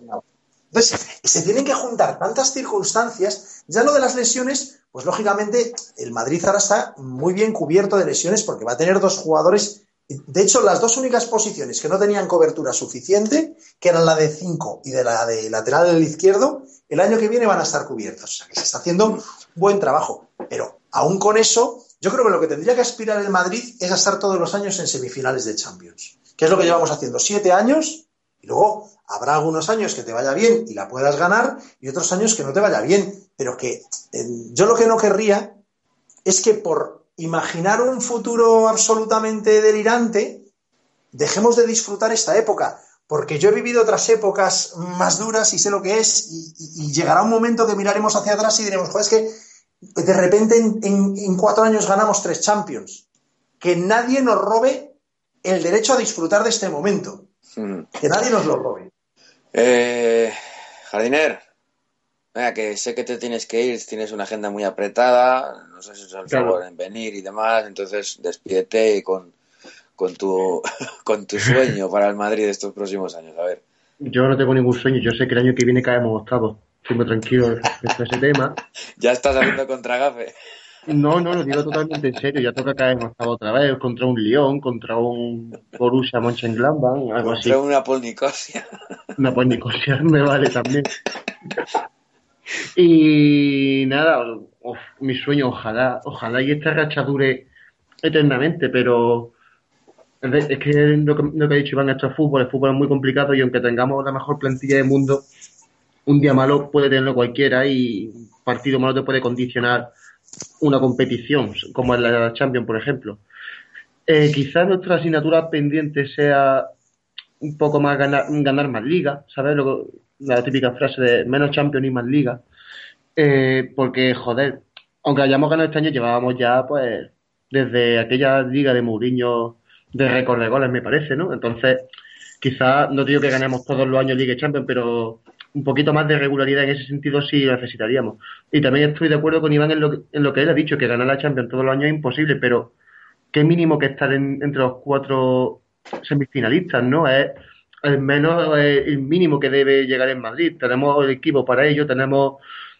Entonces, se tienen que juntar tantas circunstancias. Ya lo de las lesiones, pues lógicamente el Madrid ahora está muy bien cubierto de lesiones porque va a tener dos jugadores. De hecho, las dos únicas posiciones que no tenían cobertura suficiente, que eran la de 5 y de la de lateral del izquierdo, el año que viene van a estar cubiertos. O sea que se está haciendo un buen trabajo. Pero aún con eso, yo creo que lo que tendría que aspirar el Madrid es a estar todos los años en semifinales de Champions. Que es lo que llevamos haciendo siete años y luego habrá algunos años que te vaya bien y la puedas ganar y otros años que no te vaya bien. Pero que yo lo que no querría es que por imaginar un futuro absolutamente delirante, dejemos de disfrutar esta época. Porque yo he vivido otras épocas más duras y sé lo que es, y, llegará un momento que miraremos hacia atrás y diremos, joder, es que de repente en cuatro años ganamos tres Champions. Que nadie nos robe el derecho a disfrutar de este momento. Mm. Que nadie nos lo robe. Eh, jardiner, venga, que sé que te tienes que ir, tienes una agenda muy apretada, no sé si es el favor en venir y demás, entonces despídete con, con, tu, con tu sueño para el Madrid de estos próximos años. A ver. Yo no tengo ningún sueño, yo sé que el año que viene caemos octavos. Estoy muy tranquilo a ese tema. ya estás haciendo contragafe. No, no, lo digo totalmente en serio. Ya toca caer otra vez contra un Lyon, contra un Borussia Mönchengladbach, algo así. Contra una Polnicosia. Una Polnicosia me vale también. Y nada, mi sueño, ojalá, ojalá y esta racha dure eternamente, pero es que lo que, lo ha dicho Iván, esto es fútbol, el fútbol es muy complicado y aunque tengamos la mejor plantilla del mundo, un día malo puede tenerlo cualquiera y un partido malo te puede condicionar una competición, como en la Champions, por ejemplo. Eh, quizás nuestra asignatura pendiente sea un poco más ganar, ganar más liga, ¿sabes? La típica frase de menos Champions y más liga. Eh, porque, joder, aunque hayamos ganado este año, llevábamos ya, pues, desde aquella liga de Mourinho de récord de goles, me parece, ¿no? Entonces, quizás, no digo que ganemos todos los años Liga Champions, pero un poquito más de regularidad en ese sentido sí necesitaríamos. Y también estoy de acuerdo con Iván en lo, en lo que él ha dicho, que ganar la Champions todos los años es imposible, pero qué mínimo que estar entre los cuatro semifinalistas, ¿no? Es al menos el mínimo que debe llegar en Madrid. Tenemos el equipo para ello, tenemos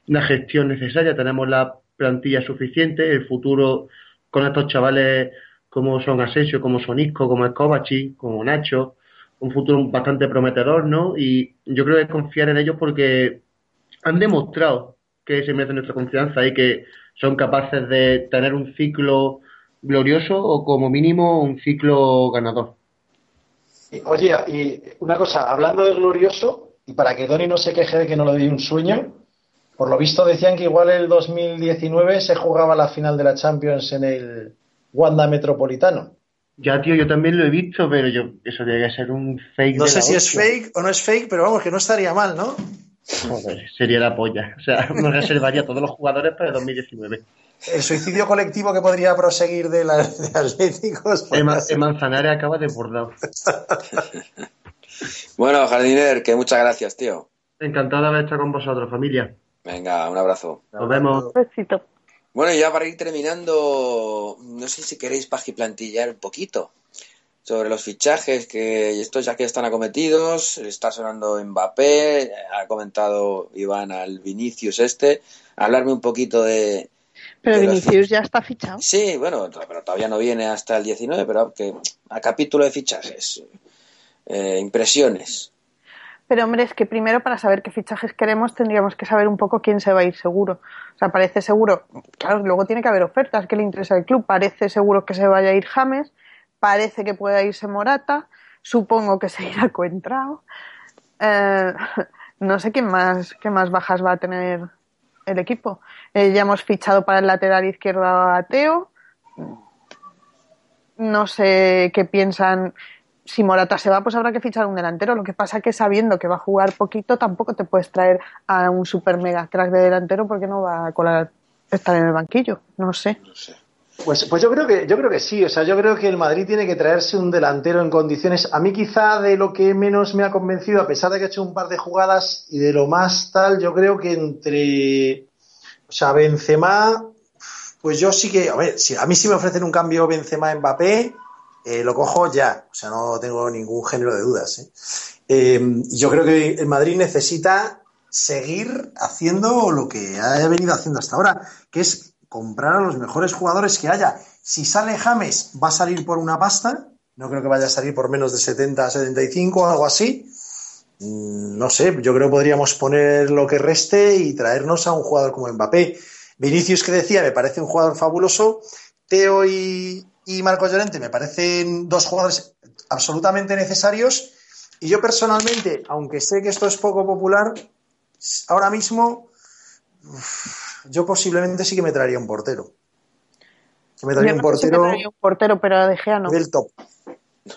la gestión necesaria, tenemos la plantilla suficiente, el futuro con estos chavales como son Asensio, como son Isco, como es como Nacho, un futuro bastante prometedor, ¿no? Y yo creo que confiar en ellos porque han demostrado que se merecen nuestra confianza y que son capaces de tener un ciclo glorioso o como mínimo un ciclo ganador. Oye, y una cosa, hablando de glorioso, y para que Doni no se queje de que no le doy un sueño, por lo visto decían que igual el 2019 se jugaba la final de la Champions en el Wanda Metropolitano. Ya, tío, yo también lo he visto, pero yo eso debería ser un fake. No sé si es fake o no es fake, pero vamos, que no estaría mal, ¿no? Joder, sería la polla. O sea, me reservaría a todos los jugadores para el 2019. El suicidio colectivo que podría proseguir de, la, de Atléticos. El, Manzanares acaba desbordado. bueno, Jardiner, que muchas gracias, tío. Encantado de haber estado con vosotros, familia. Venga, un abrazo. Nos vemos. Un besito. Bueno, ya para ir terminando, no sé si queréis plantillar un poquito sobre los fichajes que estos ya que están acometidos. Está sonando Mbappé, ha comentado Iván al Vinicius este. Hablarme un poquito de. Pero Vinicius ya está fichado. Sí, bueno, pero todavía no viene hasta el 19, pero que a capítulo de fichajes. Eh, impresiones. Pero hombre, es que primero para saber qué fichajes queremos tendríamos que saber un poco quién se va a ir seguro. O sea, parece seguro, claro, luego tiene que haber ofertas que le interesa al club. Parece seguro que se vaya a ir James, parece que pueda irse Morata, supongo que se irá Coentrao. Eh, no sé qué más, qué más bajas va a tener el equipo. Eh, ya hemos fichado para el lateral izquierdo a Teo. No sé qué piensan si Morata se va, pues habrá que fichar un delantero. Lo que pasa que sabiendo que va a jugar poquito, tampoco te puedes traer a un super mega crack de delantero porque no va a colar estar en el banquillo. No sé. Pues, pues yo creo que yo creo que sí, o sea, yo creo que el Madrid tiene que traerse un delantero en condiciones. A mí quizá de lo que menos me ha convencido, a pesar de que ha hecho un par de jugadas y de lo más tal, yo creo que entre, o sea, Benzema, pues yo sí que, a ver, si a mí sí me ofrecen un cambio Benzema-Mbappé, eh, lo cojo ya, o sea, no tengo ningún género de dudas. ¿eh? Eh, yo creo que el Madrid necesita seguir haciendo lo que ha venido haciendo hasta ahora, que es comprar a los mejores jugadores que haya. Si sale James, va a salir por una pasta. No creo que vaya a salir por menos de 70, 75 o algo así. Mm, no sé, yo creo que podríamos poner lo que reste y traernos a un jugador como Mbappé. Vinicius, que decía, me parece un jugador fabuloso. Teo y, y Marcos Llorente me parecen dos jugadores absolutamente necesarios. Y yo personalmente, aunque sé que esto es poco popular, ahora mismo yo posiblemente sí que me traería un portero. me traería un portero. un portero, pero De Gea no. Del top.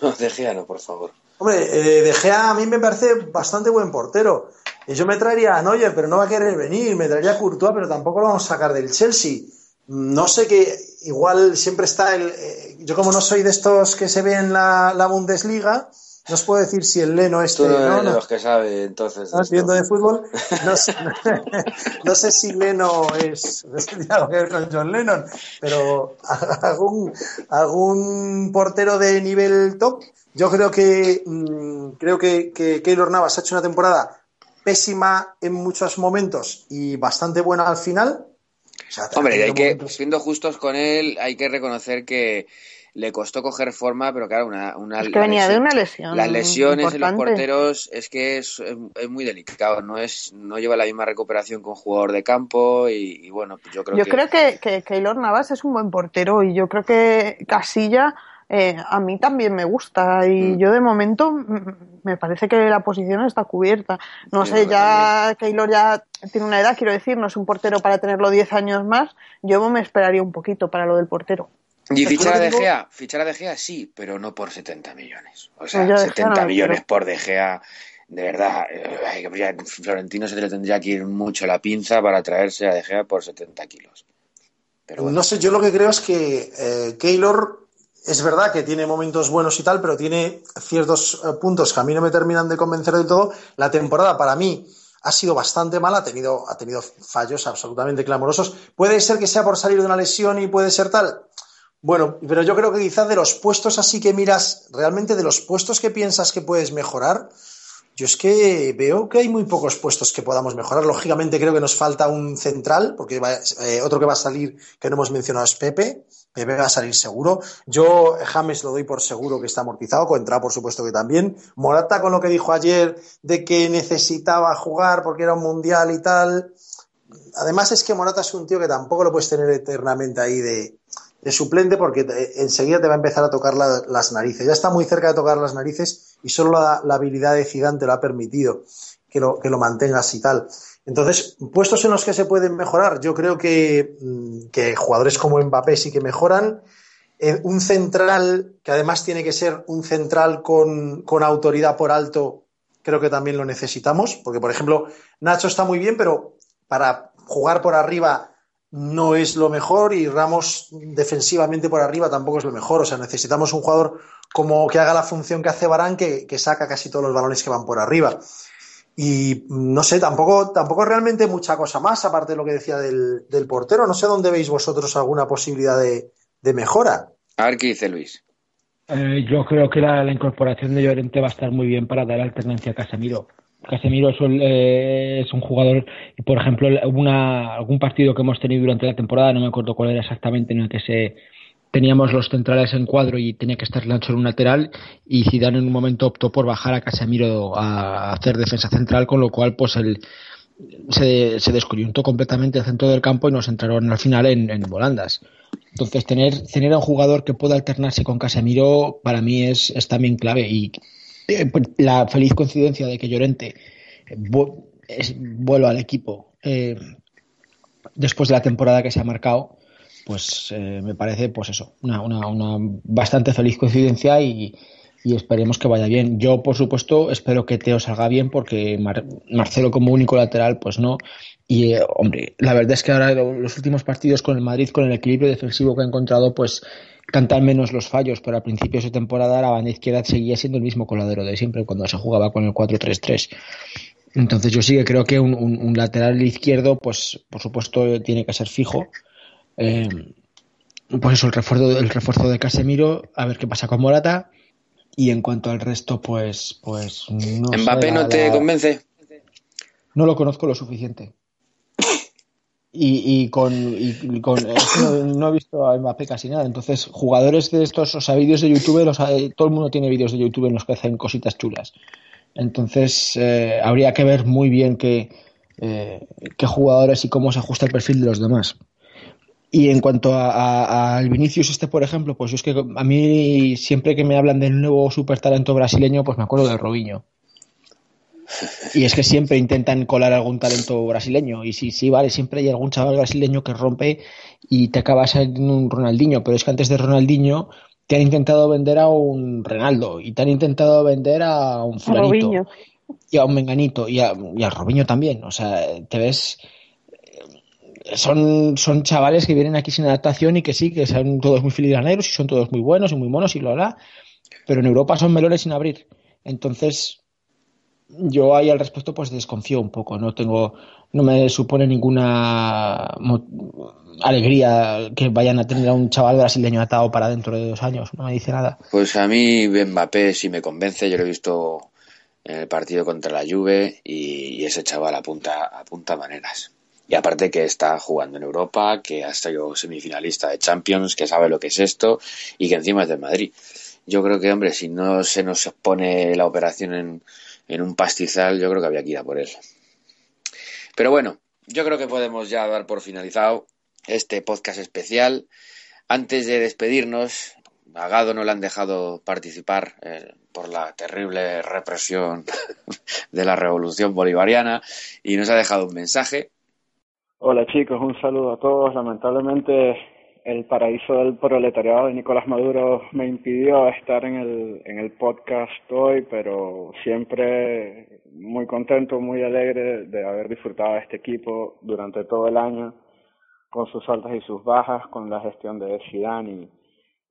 No, De Gea no, por favor. Hombre, eh, De Gea a mí me parece bastante buen portero. Yo me traería a Neuer, pero no va a querer venir. Me traería a Courtois, pero tampoco lo vamos a sacar del Chelsea. No sé qué, igual siempre está el. Eh, yo, como no soy de estos que se ve en la Bundesliga, no os puedo decir si el Leno este. Tú no eres de los que sabe, entonces. ¿Estás viendo de fútbol? No sé, no sé si Leno es. Tiene algo que ver con John Lennon, pero algún, algún portero de nivel top. Yo creo que mm, creo que, que Keylor Navas ha hecho una temporada pésima en muchos momentos y bastante buena al final. Hombre, hay que, siendo justos con él, hay que reconocer que le costó coger forma, pero claro, una, una es que venía de una lesión. Las lesiones en los porteros es que es, es, muy delicado, no es no lleva la misma recuperación con jugador de campo y, bueno, yo creo yo que... creo que, que Keylor Navas es un buen portero y yo creo que Casilla eh, a mí también me gusta y mm. yo de momento me parece que la posición está cubierta. No sé, ya Keylor ya tiene una edad, quiero decir, no es un portero para tenerlo 10 años más, yo me esperaría un poquito para lo del portero. Y fichar a De Gea, fichar a De Gea sí, pero no por 70 millones. O sea, 70 millones por De Gea, de verdad, eh, Florentino se le tendría que ir mucho la pinza para traerse a De Gea por 70 kilos. Pero No sé, yo lo que creo es que eh, Keylor es verdad que tiene momentos buenos y tal, pero tiene ciertos eh, puntos que a mí no me terminan de convencer del todo. La temporada para mí ha sido bastante mala, ha tenido, ha tenido fallos absolutamente clamorosos. Puede ser que sea por salir de una lesión y puede ser tal. Bueno, pero yo creo que quizás de los puestos así que miras, realmente de los puestos que piensas que puedes mejorar, yo es que veo que hay muy pocos puestos que podamos mejorar. Lógicamente creo que nos falta un central, porque eh, otro que va a salir que no hemos mencionado es Pepe. Pepe va a salir seguro. Yo James lo doy por seguro que está amortizado, Coentra por supuesto que también. Morata con lo que dijo ayer de que necesitaba jugar porque era un mundial y tal. Además es que Morata es un tío que tampoco lo puedes tener eternamente ahí de, de suplente porque enseguida te va a empezar a tocar las narices. Ya está muy cerca de tocar las narices y solo la, habilidad de Zidane te lo ha permitido que lo, que lo mantengas y tal. Entonces, puestos en los que se pueden mejorar, yo creo que, mm, que jugadores como Mbappé sí que mejoran. Eh, un central, que además tiene que ser un central con, con autoridad por alto, creo que también lo necesitamos, porque por ejemplo, Nacho está muy bien, pero para jugar por arriba no es lo mejor y Ramos defensivamente por arriba tampoco es lo mejor. O sea, necesitamos un jugador como que haga la función que hace Barán, que, saca casi todos los balones que van por arriba. Y no sé, tampoco, tampoco realmente mucha cosa más, aparte de lo que decía del, portero. No sé dónde veis vosotros alguna posibilidad de, mejora. A ver qué dice Luis. Eh, yo creo que la, la, incorporación de Llorente va a estar muy bien para dar alternancia a Casemiro. Casemiro eh, es un jugador, por ejemplo, una, algún partido que hemos tenido durante la temporada, no me acuerdo cuál era exactamente, en el que se teníamos los centrales en cuadro y tenía que estar Lancho en un lateral y Zidane en un momento optó por bajar a Casemiro a hacer defensa central, con lo cual pues el, se, se descoyuntó completamente el centro del campo y nos entraron al final en, volandas. Entonces, tener, tener a un jugador que pueda alternarse con Casemiro para mí es, es también clave y la feliz coincidencia de que Llorente eh, vuelva al equipo eh, después de la temporada que se ha marcado, pues me parece, pues eso, una, una, una, bastante feliz coincidencia y, y esperemos que vaya bien. Yo, por supuesto, espero que Teo salga bien porque Marcelo como único lateral, pues no. Y, eh, hombre, la verdad es que ahora los últimos partidos con el Madrid, con el equilibrio defensivo que ha encontrado, pues cantan menos los fallos, pero al principio de su temporada la banda izquierda seguía siendo el mismo coladero de siempre cuando se jugaba con el 4-3-3. Entonces yo sí que creo que un, lateral izquierdo, pues por supuesto tiene que ser fijo. Eh, pues eso, el refuerzo, el refuerzo de Casemiro, a ver qué pasa con Morata. Y en cuanto al resto, pues, pues no ¿Mbappé no te convence? No lo conozco lo suficiente. Y, con, no, he visto a Mbappé casi nada. Entonces, jugadores de estos, o sea, vídeos de YouTube, los, todo el mundo tiene vídeos de YouTube en los que hacen cositas chulas. Entonces, eh, habría que ver muy bien qué, eh, qué jugadores y cómo se ajusta el perfil de los demás. Y en cuanto al Vinicius este, por ejemplo, pues yo es que a mí siempre que me hablan del nuevo super talento brasileño, pues me acuerdo del Robinho. Y es que siempre intentan colar algún talento brasileño. Y sí, sí, vale, siempre hay algún chaval brasileño que rompe y te acabas en un Ronaldinho. Pero es que antes de Ronaldinho te han intentado vender a un Renaldo y te han intentado vender a un fulanito. y a un menganito y, a, y al Robinho también. O sea, te ves son, son chavales que vienen aquí sin adaptación y que sí, que son todos muy filigraneros y son todos muy buenos y muy monos y lo hará, pero en Europa son melones sin abrir. Entonces, yo ahí al respecto pues desconfío un poco, no tengo, no me supone ninguna alegría que vayan a tener a un chaval brasileño atado para dentro de dos años, no me dice nada. Pues a mí Mbappé sí me convence, yo lo he visto en el partido contra la Juve y, ese chaval apunta, apunta maneras. Y aparte que está jugando en Europa, que ha sido semifinalista de Champions, que sabe lo que es esto y que encima es del Madrid. Yo creo que, hombre, si no se nos pone la operación en, en un pastizal, yo creo que había que ir a por él. Pero bueno, yo creo que podemos ya dar por finalizado este podcast especial. Antes de despedirnos, a Gado no le han dejado participar eh, por la terrible represión de la revolución bolivariana y nos ha dejado un mensaje Hola chicos, un saludo a todos. Lamentablemente el paraíso del proletariado de Nicolás Maduro me impidió estar en el, en el podcast hoy, pero siempre muy contento, muy alegre de haber disfrutado de este equipo durante todo el año, con sus altas y sus bajas, con la gestión de Zidane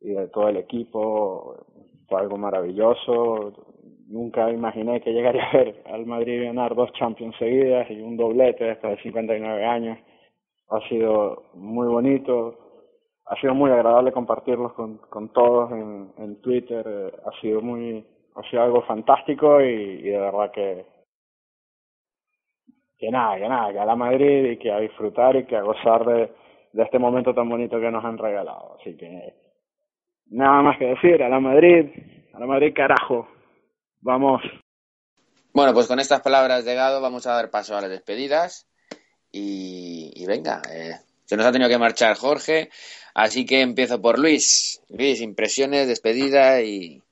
y, y de todo el equipo. Fue algo maravilloso. Nunca imaginé que llegaría a ver al Madrid ganar dos Champions seguidas y un doblete después de 59 años. Ha sido muy bonito, ha sido muy agradable compartirlos con, con todos en, en Twitter, eh, ha sido muy, ha sido algo fantástico y, de verdad que, que nada, que nada, que a la Madrid y que a disfrutar y que a gozar de, de este momento tan bonito que nos han regalado. Así que nada más que decir, a la Madrid, a la Madrid carajo. Vamos. Bueno, pues con estas palabras de Gado vamos a dar paso a las despedidas. Y, venga, eh, se nos ha tenido que marchar Jorge, así que empiezo por Luis. Luis, impresiones, despedida y.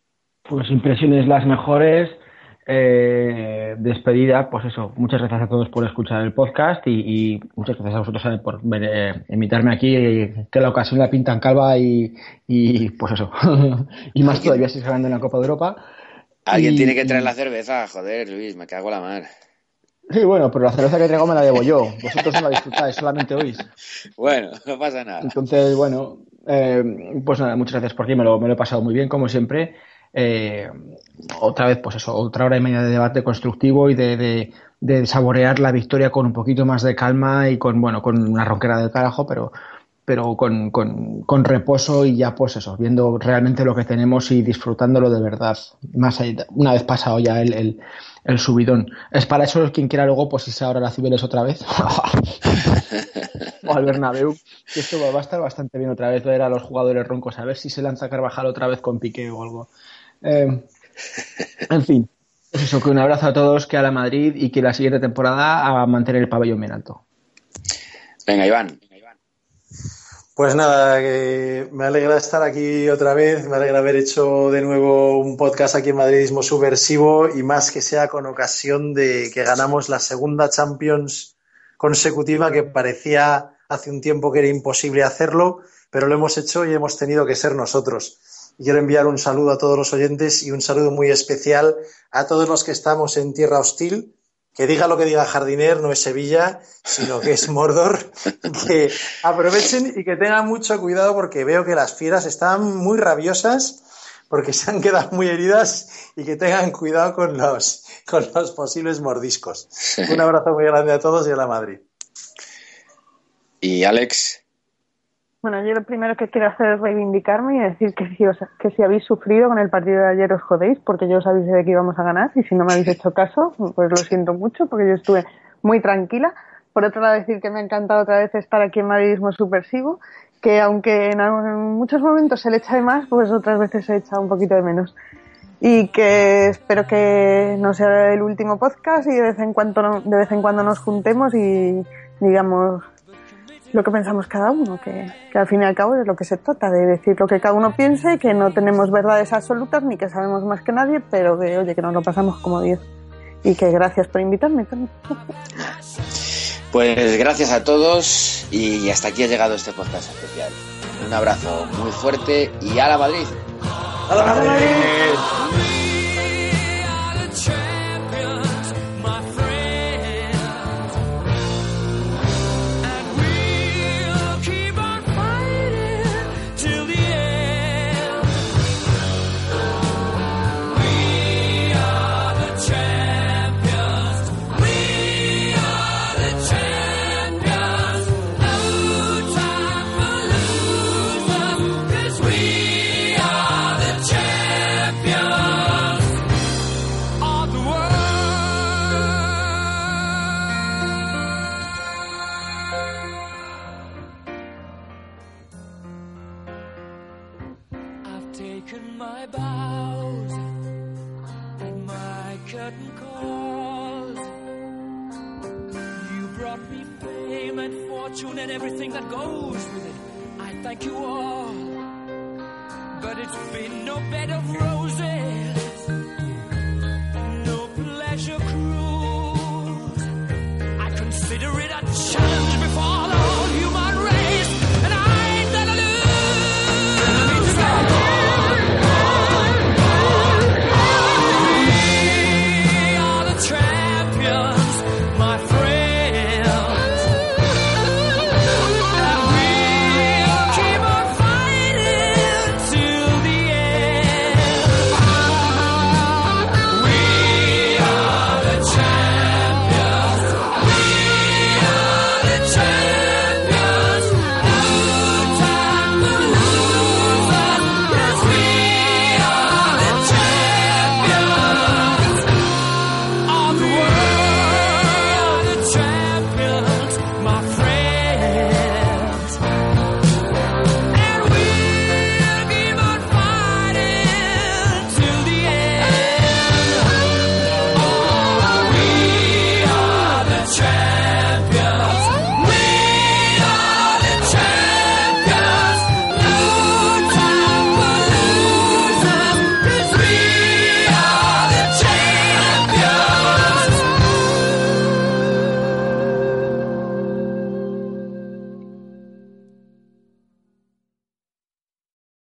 Pues impresiones las mejores. Eh, despedida, pues eso, muchas gracias a todos por escuchar el podcast y, muchas gracias a vosotros eh, por invitarme aquí, que la ocasión la pintan calva y, y pues eso, y más todavía si se en la Copa de Europa. Alguien tiene que traer la cerveza, joder, Luis, me cago la mar. Sí, bueno, pero la cerveza que traigo me la debo yo. Vosotros no la disfrutáis, solamente oís. Bueno, no pasa nada. Entonces, bueno, eh, pues nada, muchas gracias por ti, me lo, me lo he pasado muy bien, como siempre. Eh, otra vez, pues eso, otra hora y media de debate constructivo y de, de, de, saborear la victoria con un poquito más de calma y con, bueno, con una ronquera del carajo, pero, pero con, con, con, reposo y ya pues eso, viendo realmente lo que tenemos y disfrutándolo de verdad, más allá, una vez pasado ya el, el, subidón. Es para eso quien quiera luego pues irse ahora a la Cibeles otra vez o al Bernabéu, que esto va a estar bastante bien otra vez ver a los jugadores roncos, a ver si se lanza Carvajal otra vez con Piqué o algo. Eh, en fin, pues eso, que un abrazo a todos, que a la Madrid y que la siguiente temporada a mantener el pabellón bien alto. Venga, Iván. Pues nada, me alegra estar aquí otra vez, me alegra haber hecho de nuevo un podcast aquí en Madridismo Subversivo y más que sea con ocasión de que ganamos la segunda Champions consecutiva que parecía hace un tiempo que era imposible hacerlo, pero lo hemos hecho y hemos tenido que ser nosotros. Y quiero enviar un saludo a todos los oyentes y un saludo muy especial a todos los que estamos en tierra hostil. Que diga lo que diga Jardiner, no es Sevilla, sino que es Mordor. Que aprovechen y que tengan mucho cuidado porque veo que las fieras están muy rabiosas porque se han quedado muy heridas y que tengan cuidado con los, con los posibles mordiscos. Un abrazo muy grande a todos y a la Madrid. Y Alex. Bueno, yo lo primero que quiero hacer es reivindicarme y decir que si, os, que si habéis sufrido con el partido de ayer os jodéis, porque yo os avisé de que íbamos a ganar y si no me habéis hecho caso, pues lo siento mucho, porque yo estuve muy tranquila. Por otro lado, decir que me ha encantado otra vez estar aquí en Madridismo Supersivo, que aunque en, en muchos momentos se le echa de más, pues otras veces se echa un poquito de menos. Y que espero que no sea el último podcast y de vez en cuando, de vez en cuando nos juntemos y digamos lo que pensamos cada uno, que, que, al fin y al cabo es lo que se trata, de decir lo que cada uno piense, que no tenemos verdades absolutas ni que sabemos más que nadie, pero que oye, que nos lo pasamos como Dios. Y que gracias por invitarme también. Pues gracias a todos y hasta aquí ha llegado este podcast especial. Un abrazo muy fuerte y a la Madrid. ¡A la Madrid!